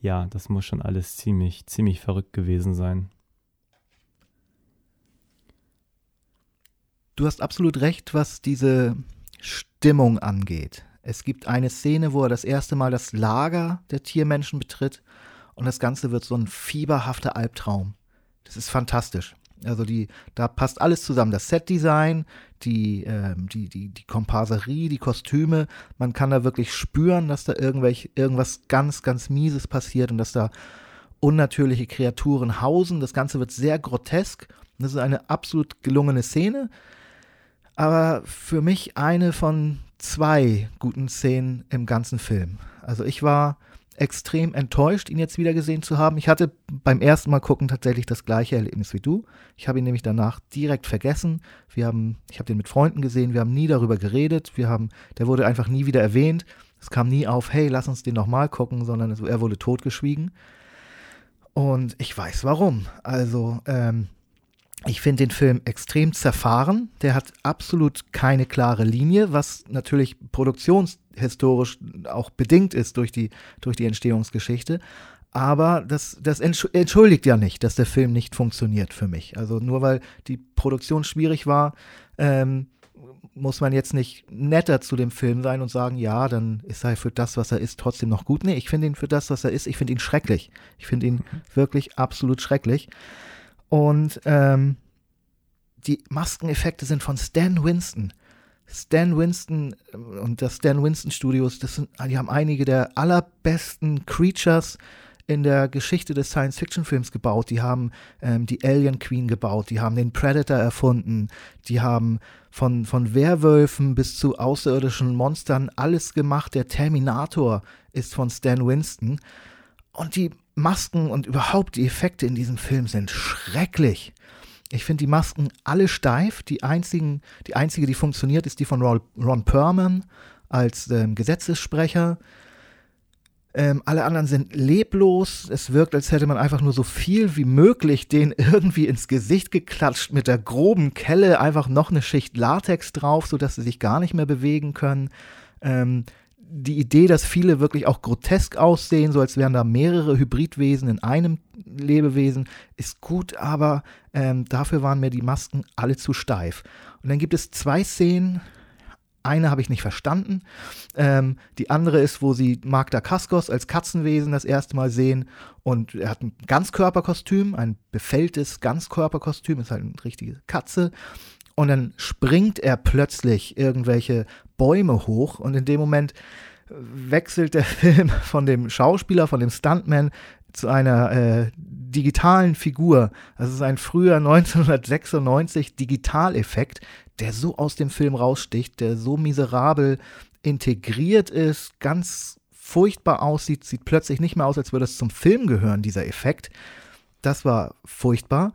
ja, das muss schon alles ziemlich, ziemlich verrückt gewesen sein. Du hast absolut recht, was diese Stimmung angeht. Es gibt eine Szene, wo er das erste Mal das Lager der Tiermenschen betritt und das Ganze wird so ein fieberhafter Albtraum. Das ist fantastisch. Also die, da passt alles zusammen. Das Setdesign, die, ähm, die, die, die Komparserie, die Kostüme. Man kann da wirklich spüren, dass da irgendwelch, irgendwas ganz, ganz Mieses passiert und dass da unnatürliche Kreaturen hausen. Das Ganze wird sehr grotesk. Das ist eine absolut gelungene Szene. Aber für mich eine von zwei guten Szenen im ganzen Film. Also ich war extrem enttäuscht, ihn jetzt wieder gesehen zu haben. Ich hatte beim ersten Mal gucken tatsächlich das gleiche Erlebnis wie du. Ich habe ihn nämlich danach direkt vergessen. Wir haben, ich habe den mit Freunden gesehen, wir haben nie darüber geredet. Wir haben, der wurde einfach nie wieder erwähnt. Es kam nie auf, hey, lass uns den nochmal gucken, sondern er wurde totgeschwiegen. Und ich weiß warum. Also, ähm, ich finde den Film extrem zerfahren. Der hat absolut keine klare Linie, was natürlich produktionshistorisch auch bedingt ist durch die, durch die Entstehungsgeschichte. Aber das, das entschuldigt ja nicht, dass der Film nicht funktioniert für mich. Also nur weil die Produktion schwierig war, ähm, muss man jetzt nicht netter zu dem Film sein und sagen, ja, dann ist er für das, was er ist, trotzdem noch gut. Nee, ich finde ihn für das, was er ist, ich finde ihn schrecklich. Ich finde ihn wirklich absolut schrecklich. Und ähm, die Maskeneffekte sind von Stan Winston. Stan Winston äh, und das Stan Winston Studios, das sind, die haben einige der allerbesten Creatures in der Geschichte des Science-Fiction-Films gebaut. Die haben ähm, die Alien Queen gebaut, die haben den Predator erfunden, die haben von, von Werwölfen bis zu außerirdischen Monstern alles gemacht. Der Terminator ist von Stan Winston. Und die Masken und überhaupt die Effekte in diesem Film sind schrecklich. Ich finde die Masken alle steif. Die, einzigen, die einzige, die funktioniert, ist die von Ron Perlman als ähm, Gesetzessprecher. Ähm, alle anderen sind leblos. Es wirkt, als hätte man einfach nur so viel wie möglich den irgendwie ins Gesicht geklatscht mit der groben Kelle, einfach noch eine Schicht Latex drauf, sodass sie sich gar nicht mehr bewegen können. Ähm, die Idee, dass viele wirklich auch grotesk aussehen, so als wären da mehrere Hybridwesen in einem Lebewesen, ist gut, aber ähm, dafür waren mir die Masken alle zu steif. Und dann gibt es zwei Szenen, eine habe ich nicht verstanden. Ähm, die andere ist, wo sie Magda Kaskos als Katzenwesen das erste Mal sehen und er hat ein Ganzkörperkostüm, ein befälltes Ganzkörperkostüm, ist halt eine richtige Katze. Und dann springt er plötzlich irgendwelche Bäume hoch und in dem Moment wechselt der Film von dem Schauspieler, von dem Stuntman zu einer äh, digitalen Figur. Das ist ein früher 1996 Digitaleffekt, der so aus dem Film raussticht, der so miserabel integriert ist, ganz furchtbar aussieht, sieht plötzlich nicht mehr aus, als würde es zum Film gehören, dieser Effekt. Das war furchtbar.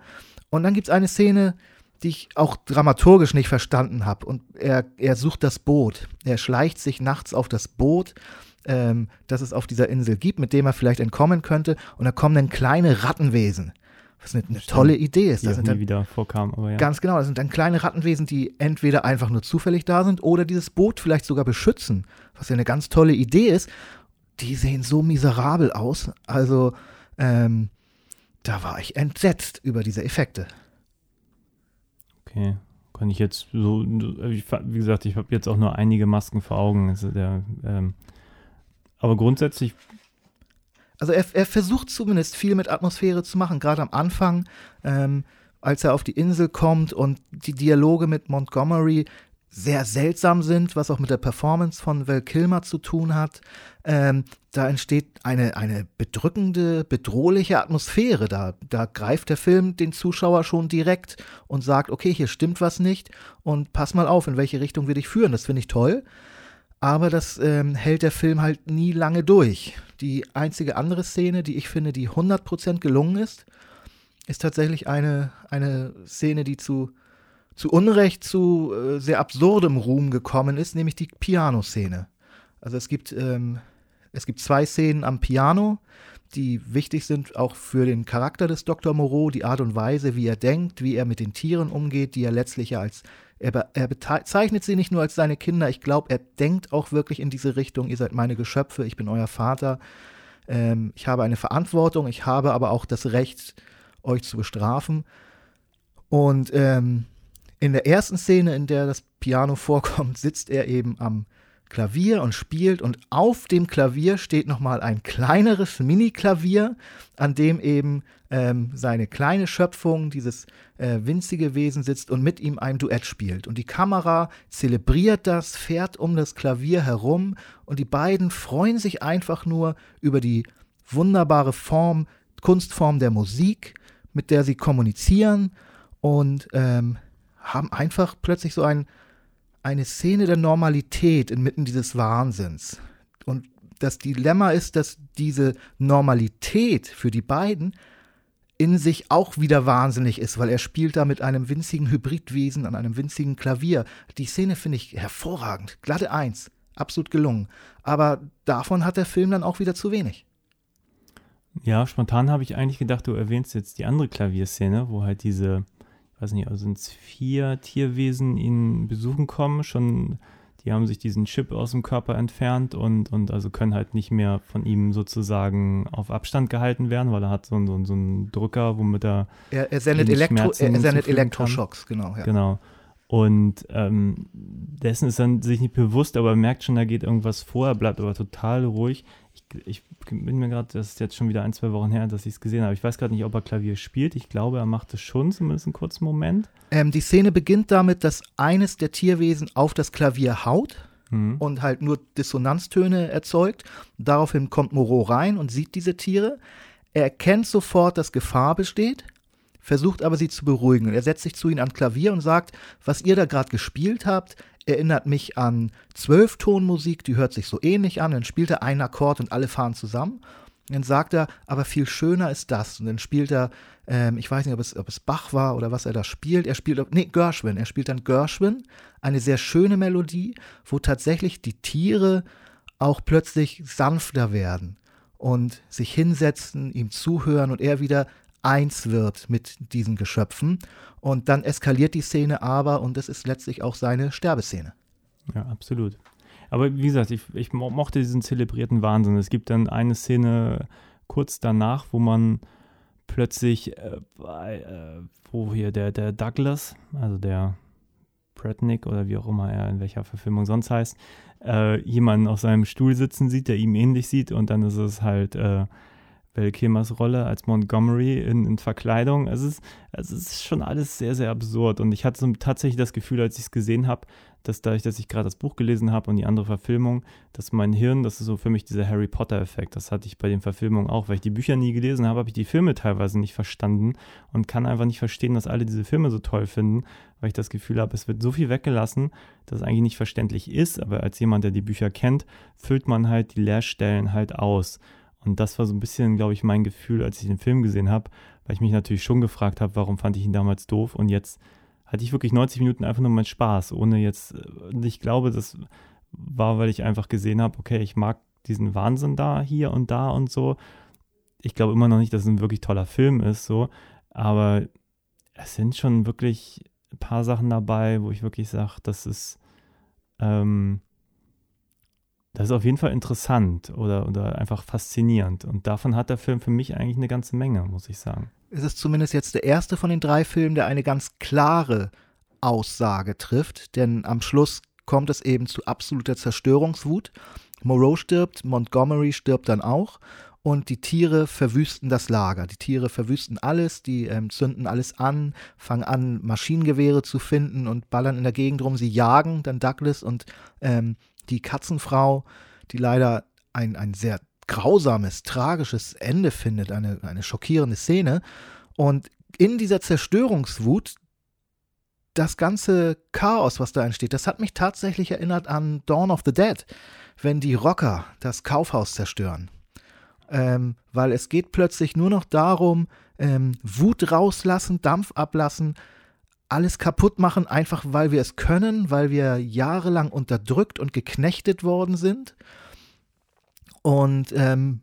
Und dann gibt es eine Szene, die ich auch dramaturgisch nicht verstanden habe. Und er, er sucht das Boot. Er schleicht sich nachts auf das Boot, ähm, das es auf dieser Insel gibt, mit dem er vielleicht entkommen könnte. Und da kommen dann kleine Rattenwesen. Was eine, eine tolle Idee ist. Die Das sind nie dann, wieder vorkam, aber ja. Ganz genau, das sind dann kleine Rattenwesen, die entweder einfach nur zufällig da sind oder dieses Boot vielleicht sogar beschützen, was ja eine ganz tolle Idee ist. Die sehen so miserabel aus. Also, ähm, da war ich entsetzt über diese Effekte. Okay. Kann ich jetzt so, wie gesagt, ich habe jetzt auch nur einige Masken vor Augen. Also der, ähm, aber grundsätzlich, Also er, er versucht zumindest viel mit Atmosphäre zu machen, gerade am Anfang, ähm, als er auf die Insel kommt und die Dialoge mit Montgomery sehr seltsam sind, was auch mit der Performance von Val Kilmer zu tun hat. Ähm, da entsteht eine, eine bedrückende, bedrohliche Atmosphäre. Da, da greift der Film den Zuschauer schon direkt und sagt, okay, hier stimmt was nicht und pass mal auf, in welche Richtung wir dich führen. Das finde ich toll. Aber das ähm, hält der Film halt nie lange durch. Die einzige andere Szene, die ich finde, die 100% gelungen ist, ist tatsächlich eine, eine Szene, die zu, zu Unrecht zu äh, sehr absurdem Ruhm gekommen ist, nämlich die Piano-Szene. Also es gibt, ähm, es gibt zwei Szenen am Piano, die wichtig sind auch für den Charakter des Dr. Moreau, die Art und Weise, wie er denkt, wie er mit den Tieren umgeht, die er letztlich als er, be- er bezeichnet sie nicht nur als seine Kinder, ich glaube, er denkt auch wirklich in diese Richtung, ihr seid meine Geschöpfe, ich bin euer Vater, ähm, ich habe eine Verantwortung, ich habe aber auch das Recht, euch zu bestrafen. Und ähm, in der ersten Szene, in der das Piano vorkommt, sitzt er eben am Klavier und spielt und auf dem Klavier steht nochmal ein kleineres Mini-Klavier, an dem eben ähm, seine kleine Schöpfung, dieses äh, winzige Wesen sitzt und mit ihm ein Duett spielt. Und die Kamera zelebriert das, fährt um das Klavier herum und die beiden freuen sich einfach nur über die wunderbare Form, Kunstform der Musik, mit der sie kommunizieren und ähm, haben einfach plötzlich so ein, eine Szene der Normalität inmitten dieses Wahnsinns. Und das Dilemma ist, dass diese Normalität für die beiden in sich auch wieder wahnsinnig ist, weil er spielt da mit einem winzigen Hybridwesen an einem winzigen Klavier. Die Szene finde ich hervorragend. Glatte Eins. Absolut gelungen. Aber davon hat der Film dann auch wieder zu wenig. ja, spontan habe ich eigentlich gedacht, du erwähnst jetzt die andere Klavierszene, wo halt diese, weiß nicht, also sind es vier Tierwesen ihn besuchen kommen, schon, die haben sich diesen Chip aus dem Körper entfernt und, und also können halt nicht mehr von ihm sozusagen auf Abstand gehalten werden, weil er hat so, einen- so, einen- so einen Drücker, womit er Er, er sendet, Elektro, Schmerzen er sendet zufügen kann. Elektroschocks, genau. Ja. Genau. Und ähm, dessen ist dann sich nicht bewusst, aber er merkt schon, da geht irgendwas vor, er bleibt aber total ruhig. Ich, bin mir gerade, das ist jetzt schon wieder ein, zwei Wochen her, dass ich es gesehen habe. Ich weiß gerade nicht, ob er Klavier spielt. Ich glaube, er macht es schon, zumindest einen kurzen Moment. Ähm, die Szene beginnt damit, dass eines der Tierwesen auf das Klavier haut Mhm. und halt nur Dissonanztöne erzeugt. Daraufhin kommt Moreau rein und sieht diese Tiere. Er erkennt sofort, dass Gefahr besteht, versucht aber sie zu beruhigen. Und er setzt sich zu ihnen ans Klavier und sagt, was ihr da gerade gespielt habt, erinnert mich an Zwölftonmusik, die hört sich so ähnlich an. Dann spielt er einen Akkord und alle fahren zusammen. Und dann sagt er, aber viel schöner ist das. Und dann spielt er, ähm, ich weiß nicht, ob es, ob es Bach war oder was er da spielt. Er spielt, nee, Gershwin. Er spielt dann Gershwin, eine sehr schöne Melodie, wo tatsächlich die Tiere auch plötzlich sanfter werden und sich hinsetzen, ihm zuhören und er wieder eins wird mit diesen Geschöpfen. Und dann eskaliert die Szene aber und das ist letztlich auch seine Sterbeszene. Ja, absolut. Aber wie gesagt, ich, ich mo- mochte diesen zelebrierten Wahnsinn. Es gibt dann eine Szene kurz danach, wo man plötzlich, äh, äh, wo hier der, der Douglas, also der Bratnick oder wie auch immer er in welcher Verfilmung sonst heißt, äh, jemanden auf seinem Stuhl sitzen sieht, der ihm ähnlich sieht und dann ist es halt Val Kilmers Rolle als Montgomery in, in, Verkleidung. Es ist, es ist schon alles sehr, sehr absurd und ich hatte so tatsächlich das Gefühl, als ich es gesehen habe, dass dadurch, dass ich gerade das Buch gelesen habe und die andere Verfilmung, dass mein Hirn, das ist so für mich dieser Harry Potter-Effekt, das hatte ich bei den Verfilmungen auch, weil ich die Bücher nie gelesen habe, habe ich die Filme teilweise nicht verstanden und kann einfach nicht verstehen, dass alle diese Filme so toll finden, weil ich das Gefühl habe, es wird so viel weggelassen, dass es eigentlich nicht verständlich ist, aber als jemand, der die Bücher kennt, füllt man halt die Leerstellen halt aus. Und das war so ein bisschen, glaube ich, mein Gefühl, als ich den Film gesehen habe, weil ich mich natürlich schon gefragt habe, warum fand ich ihn damals doof und jetzt hatte ich wirklich 90 Minuten einfach nur meinen Spaß, ohne jetzt, und ich glaube, das war, weil ich einfach gesehen habe, okay, ich mag diesen Wahnsinn da, hier und da und so. Ich glaube immer noch nicht, dass es ein wirklich toller Film ist, so, aber es sind schon wirklich ein paar Sachen dabei, wo ich wirklich sage, das ist, ähm, das ist auf jeden Fall interessant oder, oder einfach faszinierend. Und davon hat der Film für mich eigentlich eine ganze Menge, muss ich sagen. Es ist zumindest jetzt der erste von den drei Filmen, der eine ganz klare Aussage trifft, denn am Schluss kommt es eben zu absoluter Zerstörungswut. Moreau stirbt, Montgomery stirbt dann auch und die Tiere verwüsten das Lager. Die Tiere verwüsten alles, die ähm, zünden alles an, fangen an, Maschinengewehre zu finden und ballern in der Gegend rum. Sie jagen dann Douglas und ähm, die Katzenfrau, die leider ein, ein sehr grausames, tragisches Ende findet, eine, eine schockierende Szene. Und in dieser Zerstörungswut, das ganze Chaos, was da entsteht, das hat mich tatsächlich erinnert an Dawn of the Dead, wenn die Rocker das Kaufhaus zerstören. Ähm, weil es geht plötzlich nur noch darum, ähm, Wut rauslassen, Dampf ablassen, alles kaputt machen, einfach weil wir es können, weil wir jahrelang unterdrückt und geknechtet worden sind. Und ähm,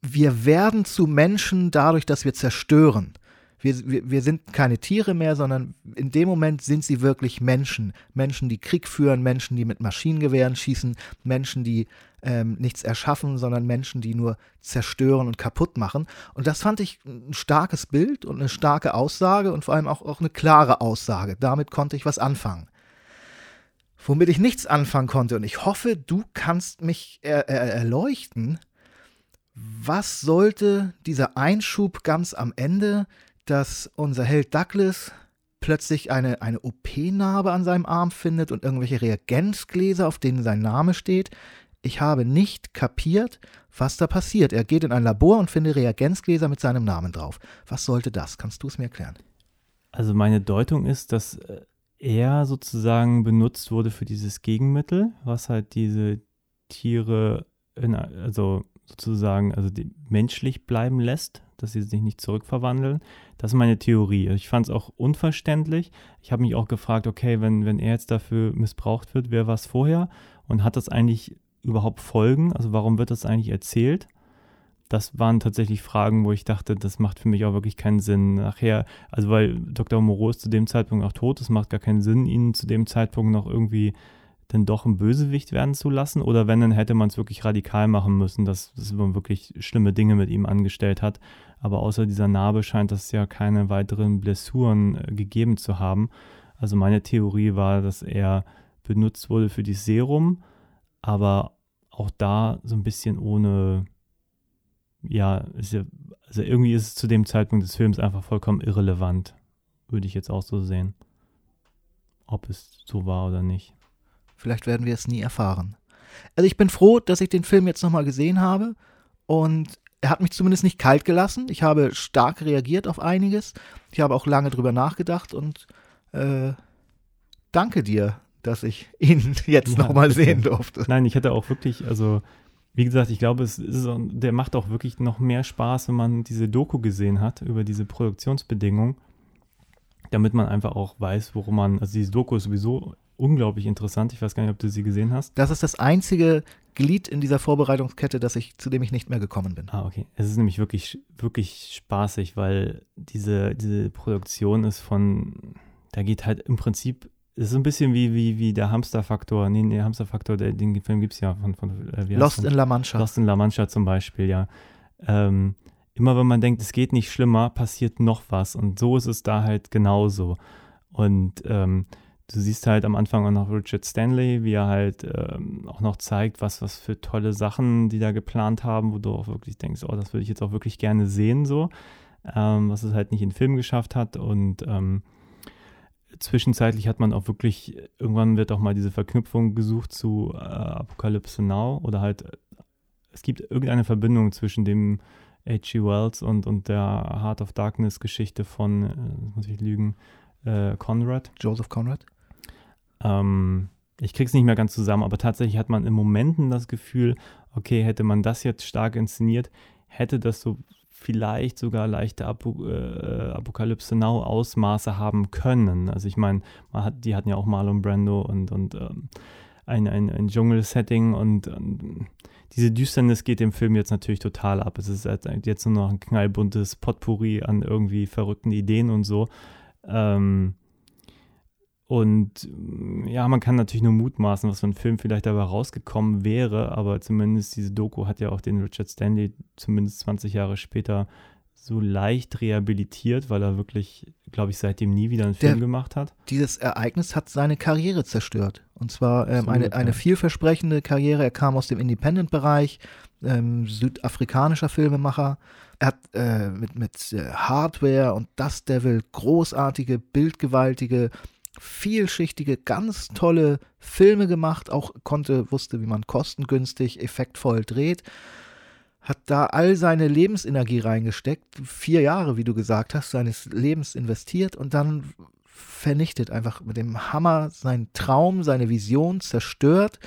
wir werden zu Menschen dadurch, dass wir zerstören. Wir, wir, wir sind keine Tiere mehr, sondern in dem Moment sind sie wirklich Menschen. Menschen, die Krieg führen, Menschen, die mit Maschinengewehren schießen, Menschen, die ähm, nichts erschaffen, sondern Menschen, die nur zerstören und kaputt machen. Und das fand ich ein starkes Bild und eine starke Aussage und vor allem auch, auch eine klare Aussage. Damit konnte ich was anfangen. Womit ich nichts anfangen konnte, und ich hoffe, du kannst mich er, er, erleuchten, was sollte dieser Einschub ganz am Ende, dass unser Held Douglas plötzlich eine, eine OP-Narbe an seinem Arm findet und irgendwelche Reagenzgläser, auf denen sein Name steht. Ich habe nicht kapiert, was da passiert. Er geht in ein Labor und findet Reagenzgläser mit seinem Namen drauf. Was sollte das? Kannst du es mir erklären? Also meine Deutung ist, dass äh, er sozusagen benutzt wurde für dieses Gegenmittel, was halt diese Tiere in, also sozusagen also menschlich bleiben lässt, dass sie sich nicht zurückverwandeln. Das ist meine Theorie. Ich fand es auch unverständlich. Ich habe mich auch gefragt, okay, wenn, wenn er jetzt dafür missbraucht wird, wer war es vorher? Und hat das eigentlich überhaupt Folgen? Also warum wird das eigentlich erzählt? Das waren tatsächlich Fragen, wo ich dachte, das macht für mich auch wirklich keinen Sinn. Nachher, also weil Dr. Moreau ist zu dem Zeitpunkt auch tot, es macht gar keinen Sinn, ihn zu dem Zeitpunkt noch irgendwie denn doch ein Bösewicht werden zu lassen? Oder wenn, dann hätte man es wirklich radikal machen müssen, dass, dass man wirklich schlimme Dinge mit ihm angestellt hat. Aber außer dieser Narbe scheint es ja keine weiteren Blessuren äh, gegeben zu haben. Also meine Theorie war, dass er benutzt wurde für die Serum, aber auch da so ein bisschen ohne, ja, ja, also irgendwie ist es zu dem Zeitpunkt des Films einfach vollkommen irrelevant, würde ich jetzt auch so sehen. Ob es so war oder nicht. Vielleicht werden wir es nie erfahren. Also ich bin froh, dass ich den Film jetzt nochmal gesehen habe und er hat mich zumindest nicht kalt gelassen. Ich habe stark reagiert auf einiges. Ich habe auch lange drüber nachgedacht und äh, danke dir, dass ich ihn jetzt ja, nochmal sehen durfte. Nein, ich hätte auch wirklich, also wie gesagt, ich glaube, es ist, der macht auch wirklich noch mehr Spaß, wenn man diese Doku gesehen hat über diese Produktionsbedingungen, damit man einfach auch weiß, worum man, also diese Doku ist sowieso unglaublich interessant. Ich weiß gar nicht, ob du sie gesehen hast. Das ist das einzige Glied in dieser Vorbereitungskette, dass ich, zu dem ich nicht mehr gekommen bin. Ah, okay. Es ist nämlich wirklich, wirklich spaßig, weil diese, diese Produktion ist von, da geht halt im Prinzip es ist ein bisschen wie, wie, wie der Hamsterfaktor. Nee, der Hamsterfaktor, der, den Film gibt es ja von, von äh, Lost in La Mancha. Lost in La Mancha zum Beispiel, ja. Ähm, immer wenn man denkt, es geht nicht schlimmer, passiert noch was. Und so ist es da halt genauso. Und ähm, du siehst halt am Anfang auch noch Richard Stanley, wie er halt ähm, auch noch zeigt, was, was für tolle Sachen die da geplant haben, wo du auch wirklich denkst, oh, das würde ich jetzt auch wirklich gerne sehen, so. Ähm, was es halt nicht in Film geschafft hat. Und ähm, zwischenzeitlich hat man auch wirklich, irgendwann wird auch mal diese Verknüpfung gesucht zu äh, Apocalypse Now oder halt, es gibt irgendeine Verbindung zwischen dem H.G. Wells und, und der Heart of Darkness Geschichte von, äh, muss ich lügen, äh, Conrad. Joseph Conrad. Ähm, ich krieg's nicht mehr ganz zusammen, aber tatsächlich hat man in Momenten das Gefühl, okay, hätte man das jetzt stark inszeniert, hätte das so vielleicht sogar leichte Apo äh, Apokalypse Now Ausmaße haben können. Also ich meine, hat, die hatten ja auch Marlon Brando und, und ähm, ein, ein, ein Dschungel-Setting und ähm, diese Düsternis geht dem Film jetzt natürlich total ab. Es ist halt jetzt nur noch ein knallbuntes Potpourri an irgendwie verrückten Ideen und so. Ähm, und ja, man kann natürlich nur mutmaßen, was für ein Film vielleicht dabei rausgekommen wäre, aber zumindest diese Doku hat ja auch den Richard Stanley zumindest 20 Jahre später so leicht rehabilitiert, weil er wirklich, glaube ich, seitdem nie wieder einen Film Der, gemacht hat. Dieses Ereignis hat seine Karriere zerstört. Und zwar ähm, Absolut, eine, eine ja. vielversprechende Karriere. Er kam aus dem Independent-Bereich, ähm, südafrikanischer Filmemacher. Er hat äh, mit, mit äh, Hardware und Dust Devil großartige, bildgewaltige, vielschichtige, ganz tolle Filme gemacht. Auch konnte, wusste, wie man kostengünstig, effektvoll dreht hat da all seine Lebensenergie reingesteckt, vier Jahre, wie du gesagt hast, seines Lebens investiert und dann vernichtet einfach mit dem Hammer seinen Traum, seine Vision zerstört.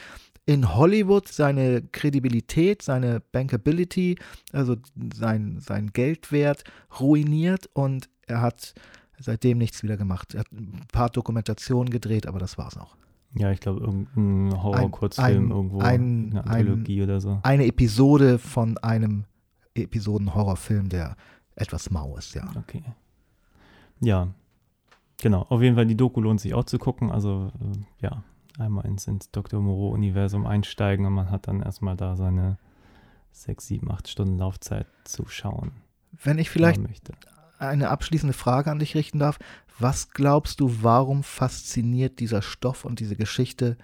In Hollywood seine Kredibilität, seine Bankability, also sein, sein Geldwert ruiniert und er hat seitdem nichts wieder gemacht. Er hat ein paar Dokumentationen gedreht, aber das war's auch. Ja, ich glaube, irgendein Horror-Kurzfilm ein- irgendwo, ein- eine ein- Anthologie oder so. Eine Episode von einem Episoden-Horrorfilm, der etwas mau ist, ja. Okay. Ja, genau. Auf jeden Fall, die Doku lohnt sich auch zu gucken. Also, äh, ja, einmal ins, ins Dr. Moreau-Universum einsteigen und man hat dann erstmal da seine sechs, sieben, acht Stunden Laufzeit zu schauen. Wenn ich vielleicht eine abschließende Frage an dich richten darf. Was glaubst du, warum fasziniert dieser Stoff und diese Geschichte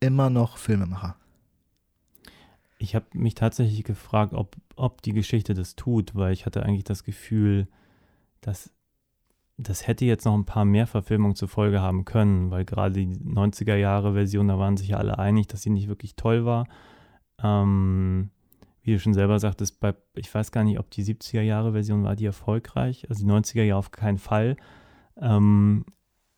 immer noch Filmemacher? Ich habe mich tatsächlich gefragt, ob, ob die Geschichte das tut, weil ich hatte eigentlich das Gefühl, dass das hätte jetzt noch ein paar mehr Verfilmungen zur Folge haben können, weil gerade die 90er Jahre Version, da waren sich ja alle einig, dass sie nicht wirklich toll war. Ähm, wie du schon selber sagtest, bei, ich weiß gar nicht, ob die 70er Jahre Version war die erfolgreich, also die 90er Jahre auf keinen Fall. Ähm,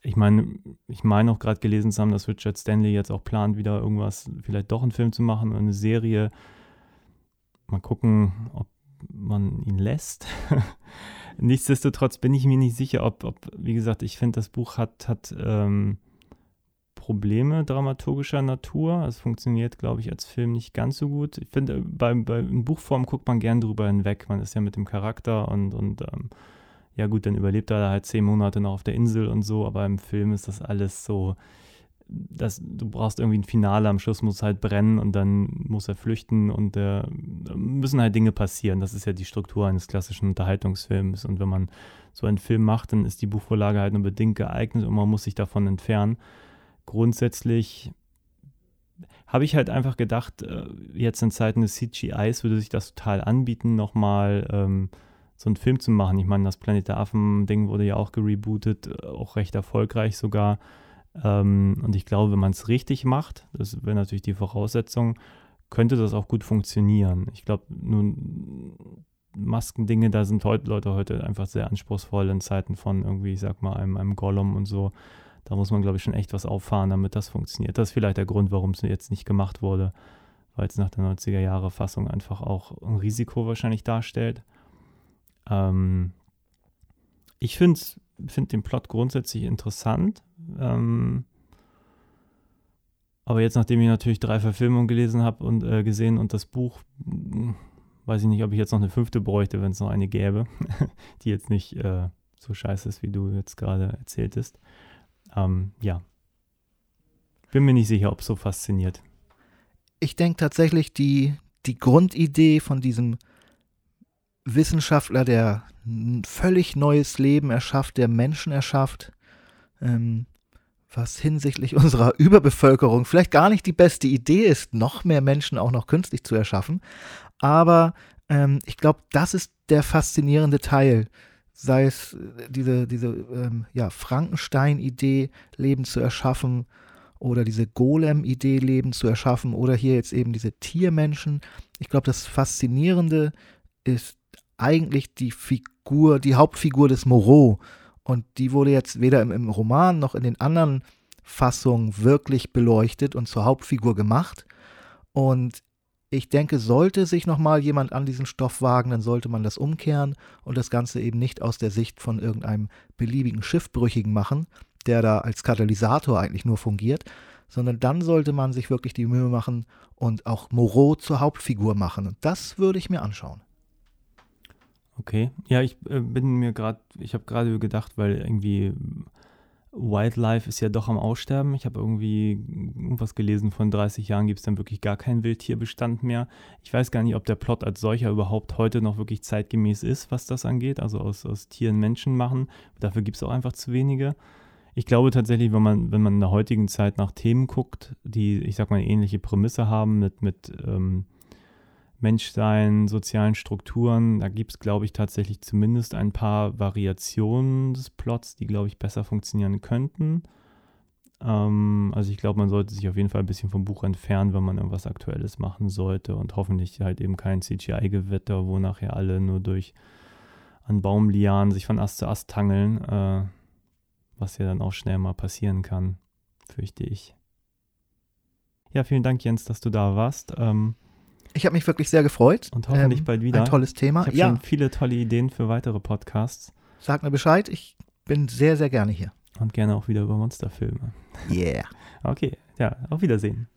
ich meine, ich meine auch gerade gelesen zu haben, dass Richard Stanley jetzt auch plant, wieder irgendwas, vielleicht doch einen Film zu machen eine Serie. Mal gucken, ob man ihn lässt. Nichtsdestotrotz bin ich mir nicht sicher, ob, ob wie gesagt, ich finde, das Buch hat, hat ähm, Probleme dramaturgischer Natur. Es funktioniert, glaube ich, als Film nicht ganz so gut. Ich finde, bei, bei in Buchform guckt man gern drüber hinweg. Man ist ja mit dem Charakter und, und ähm, ja gut, dann überlebt er halt zehn Monate noch auf der Insel und so, aber im Film ist das alles so, das, du brauchst irgendwie ein Finale, am Schluss muss es halt brennen und dann muss er flüchten und äh, müssen halt Dinge passieren. Das ist ja die Struktur eines klassischen Unterhaltungsfilms und wenn man so einen Film macht, dann ist die Buchvorlage halt nur bedingt geeignet und man muss sich davon entfernen. Grundsätzlich habe ich halt einfach gedacht, äh, jetzt in Zeiten des CGIs würde sich das total anbieten, nochmal ähm, so einen Film zu machen. Ich meine, das Planet der Affen-Ding wurde ja auch gerebootet, äh, auch recht erfolgreich sogar. Ähm, und ich glaube, wenn man es richtig macht, das wäre natürlich die Voraussetzung, könnte das auch gut funktionieren. Ich glaube, nun Maskendinge, da sind heute Leute heute einfach sehr anspruchsvoll in Zeiten von irgendwie, ich sag mal, einem, einem Gollum und so. Da muss man, glaube ich, schon echt was auffahren, damit das funktioniert. Das ist vielleicht der Grund, warum es jetzt nicht gemacht wurde, weil es nach der 90er Jahre Fassung einfach auch ein Risiko wahrscheinlich darstellt. Ähm, ich finde find den Plot grundsätzlich interessant. Ähm, aber jetzt, nachdem ich natürlich drei Verfilmungen gelesen habe und äh, gesehen und das Buch, mh, weiß ich nicht, ob ich jetzt noch eine fünfte bräuchte, wenn es noch eine gäbe, die jetzt nicht äh, so scheiße ist, wie du jetzt gerade erzähltest. Ähm, ja. Bin mir nicht sicher, ob es so fasziniert. Ich denke tatsächlich, die, die Grundidee von diesem Wissenschaftler, der ein völlig neues Leben erschafft, der Menschen erschafft, ähm, was hinsichtlich unserer Überbevölkerung vielleicht gar nicht die beste Idee ist, noch mehr Menschen auch noch künstlich zu erschaffen. Aber ähm, ich glaube, das ist der faszinierende Teil. Sei es äh, diese, diese ähm, ja, Frankenstein-Idee, Leben zu erschaffen, oder diese Golem-Idee, Leben zu erschaffen, oder hier jetzt eben diese Tiermenschen. Ich glaube, das Faszinierende ist eigentlich die Figur, die Hauptfigur des Moreau. Und die wurde jetzt weder im, im Roman noch in den anderen Fassungen wirklich beleuchtet und zur Hauptfigur gemacht. Und ich denke, sollte sich nochmal jemand an diesen Stoff wagen, dann sollte man das umkehren und das Ganze eben nicht aus der Sicht von irgendeinem beliebigen Schiffbrüchigen machen, der da als Katalysator eigentlich nur fungiert, sondern dann sollte man sich wirklich die Mühe machen und auch Moreau zur Hauptfigur machen. Und das würde ich mir anschauen. Okay, ja, ich äh, bin mir gerade, ich habe gerade gedacht, weil irgendwie Wildlife ist ja doch am Aussterben. Ich habe irgendwie irgendwas gelesen, von 30 Jahren gibt es dann wirklich gar keinen Wildtierbestand mehr. Ich weiß gar nicht, ob der Plot als solcher überhaupt heute noch wirklich zeitgemäß ist, was das angeht. Also aus, aus Tieren Menschen machen. Dafür gibt es auch einfach zu wenige. Ich glaube tatsächlich, wenn man, wenn man in der heutigen Zeit nach Themen guckt, die, ich sag mal, ähnliche Prämisse haben mit, mit ähm, Menschsein, sozialen Strukturen. Da gibt es, glaube ich, tatsächlich zumindest ein paar Variationen des Plots, die, glaube ich, besser funktionieren könnten. Ähm, also ich glaube, man sollte sich auf jeden Fall ein bisschen vom Buch entfernen, wenn man irgendwas Aktuelles machen sollte und hoffentlich halt eben kein CGI-Gewetter, wo nachher alle nur durch an Baumlianen sich von Ast zu Ast tangeln, äh, was ja dann auch schnell mal passieren kann, fürchte ich. Ja, vielen Dank, Jens, dass du da warst. Ähm, ich habe mich wirklich sehr gefreut. Und hoffentlich ähm, bald wieder. Ein tolles Thema. Ich habe ja. schon viele tolle Ideen für weitere Podcasts. Sag mir Bescheid, ich bin sehr, sehr gerne hier. Und gerne auch wieder über Monsterfilme. Yeah. Okay, ja, auf Wiedersehen.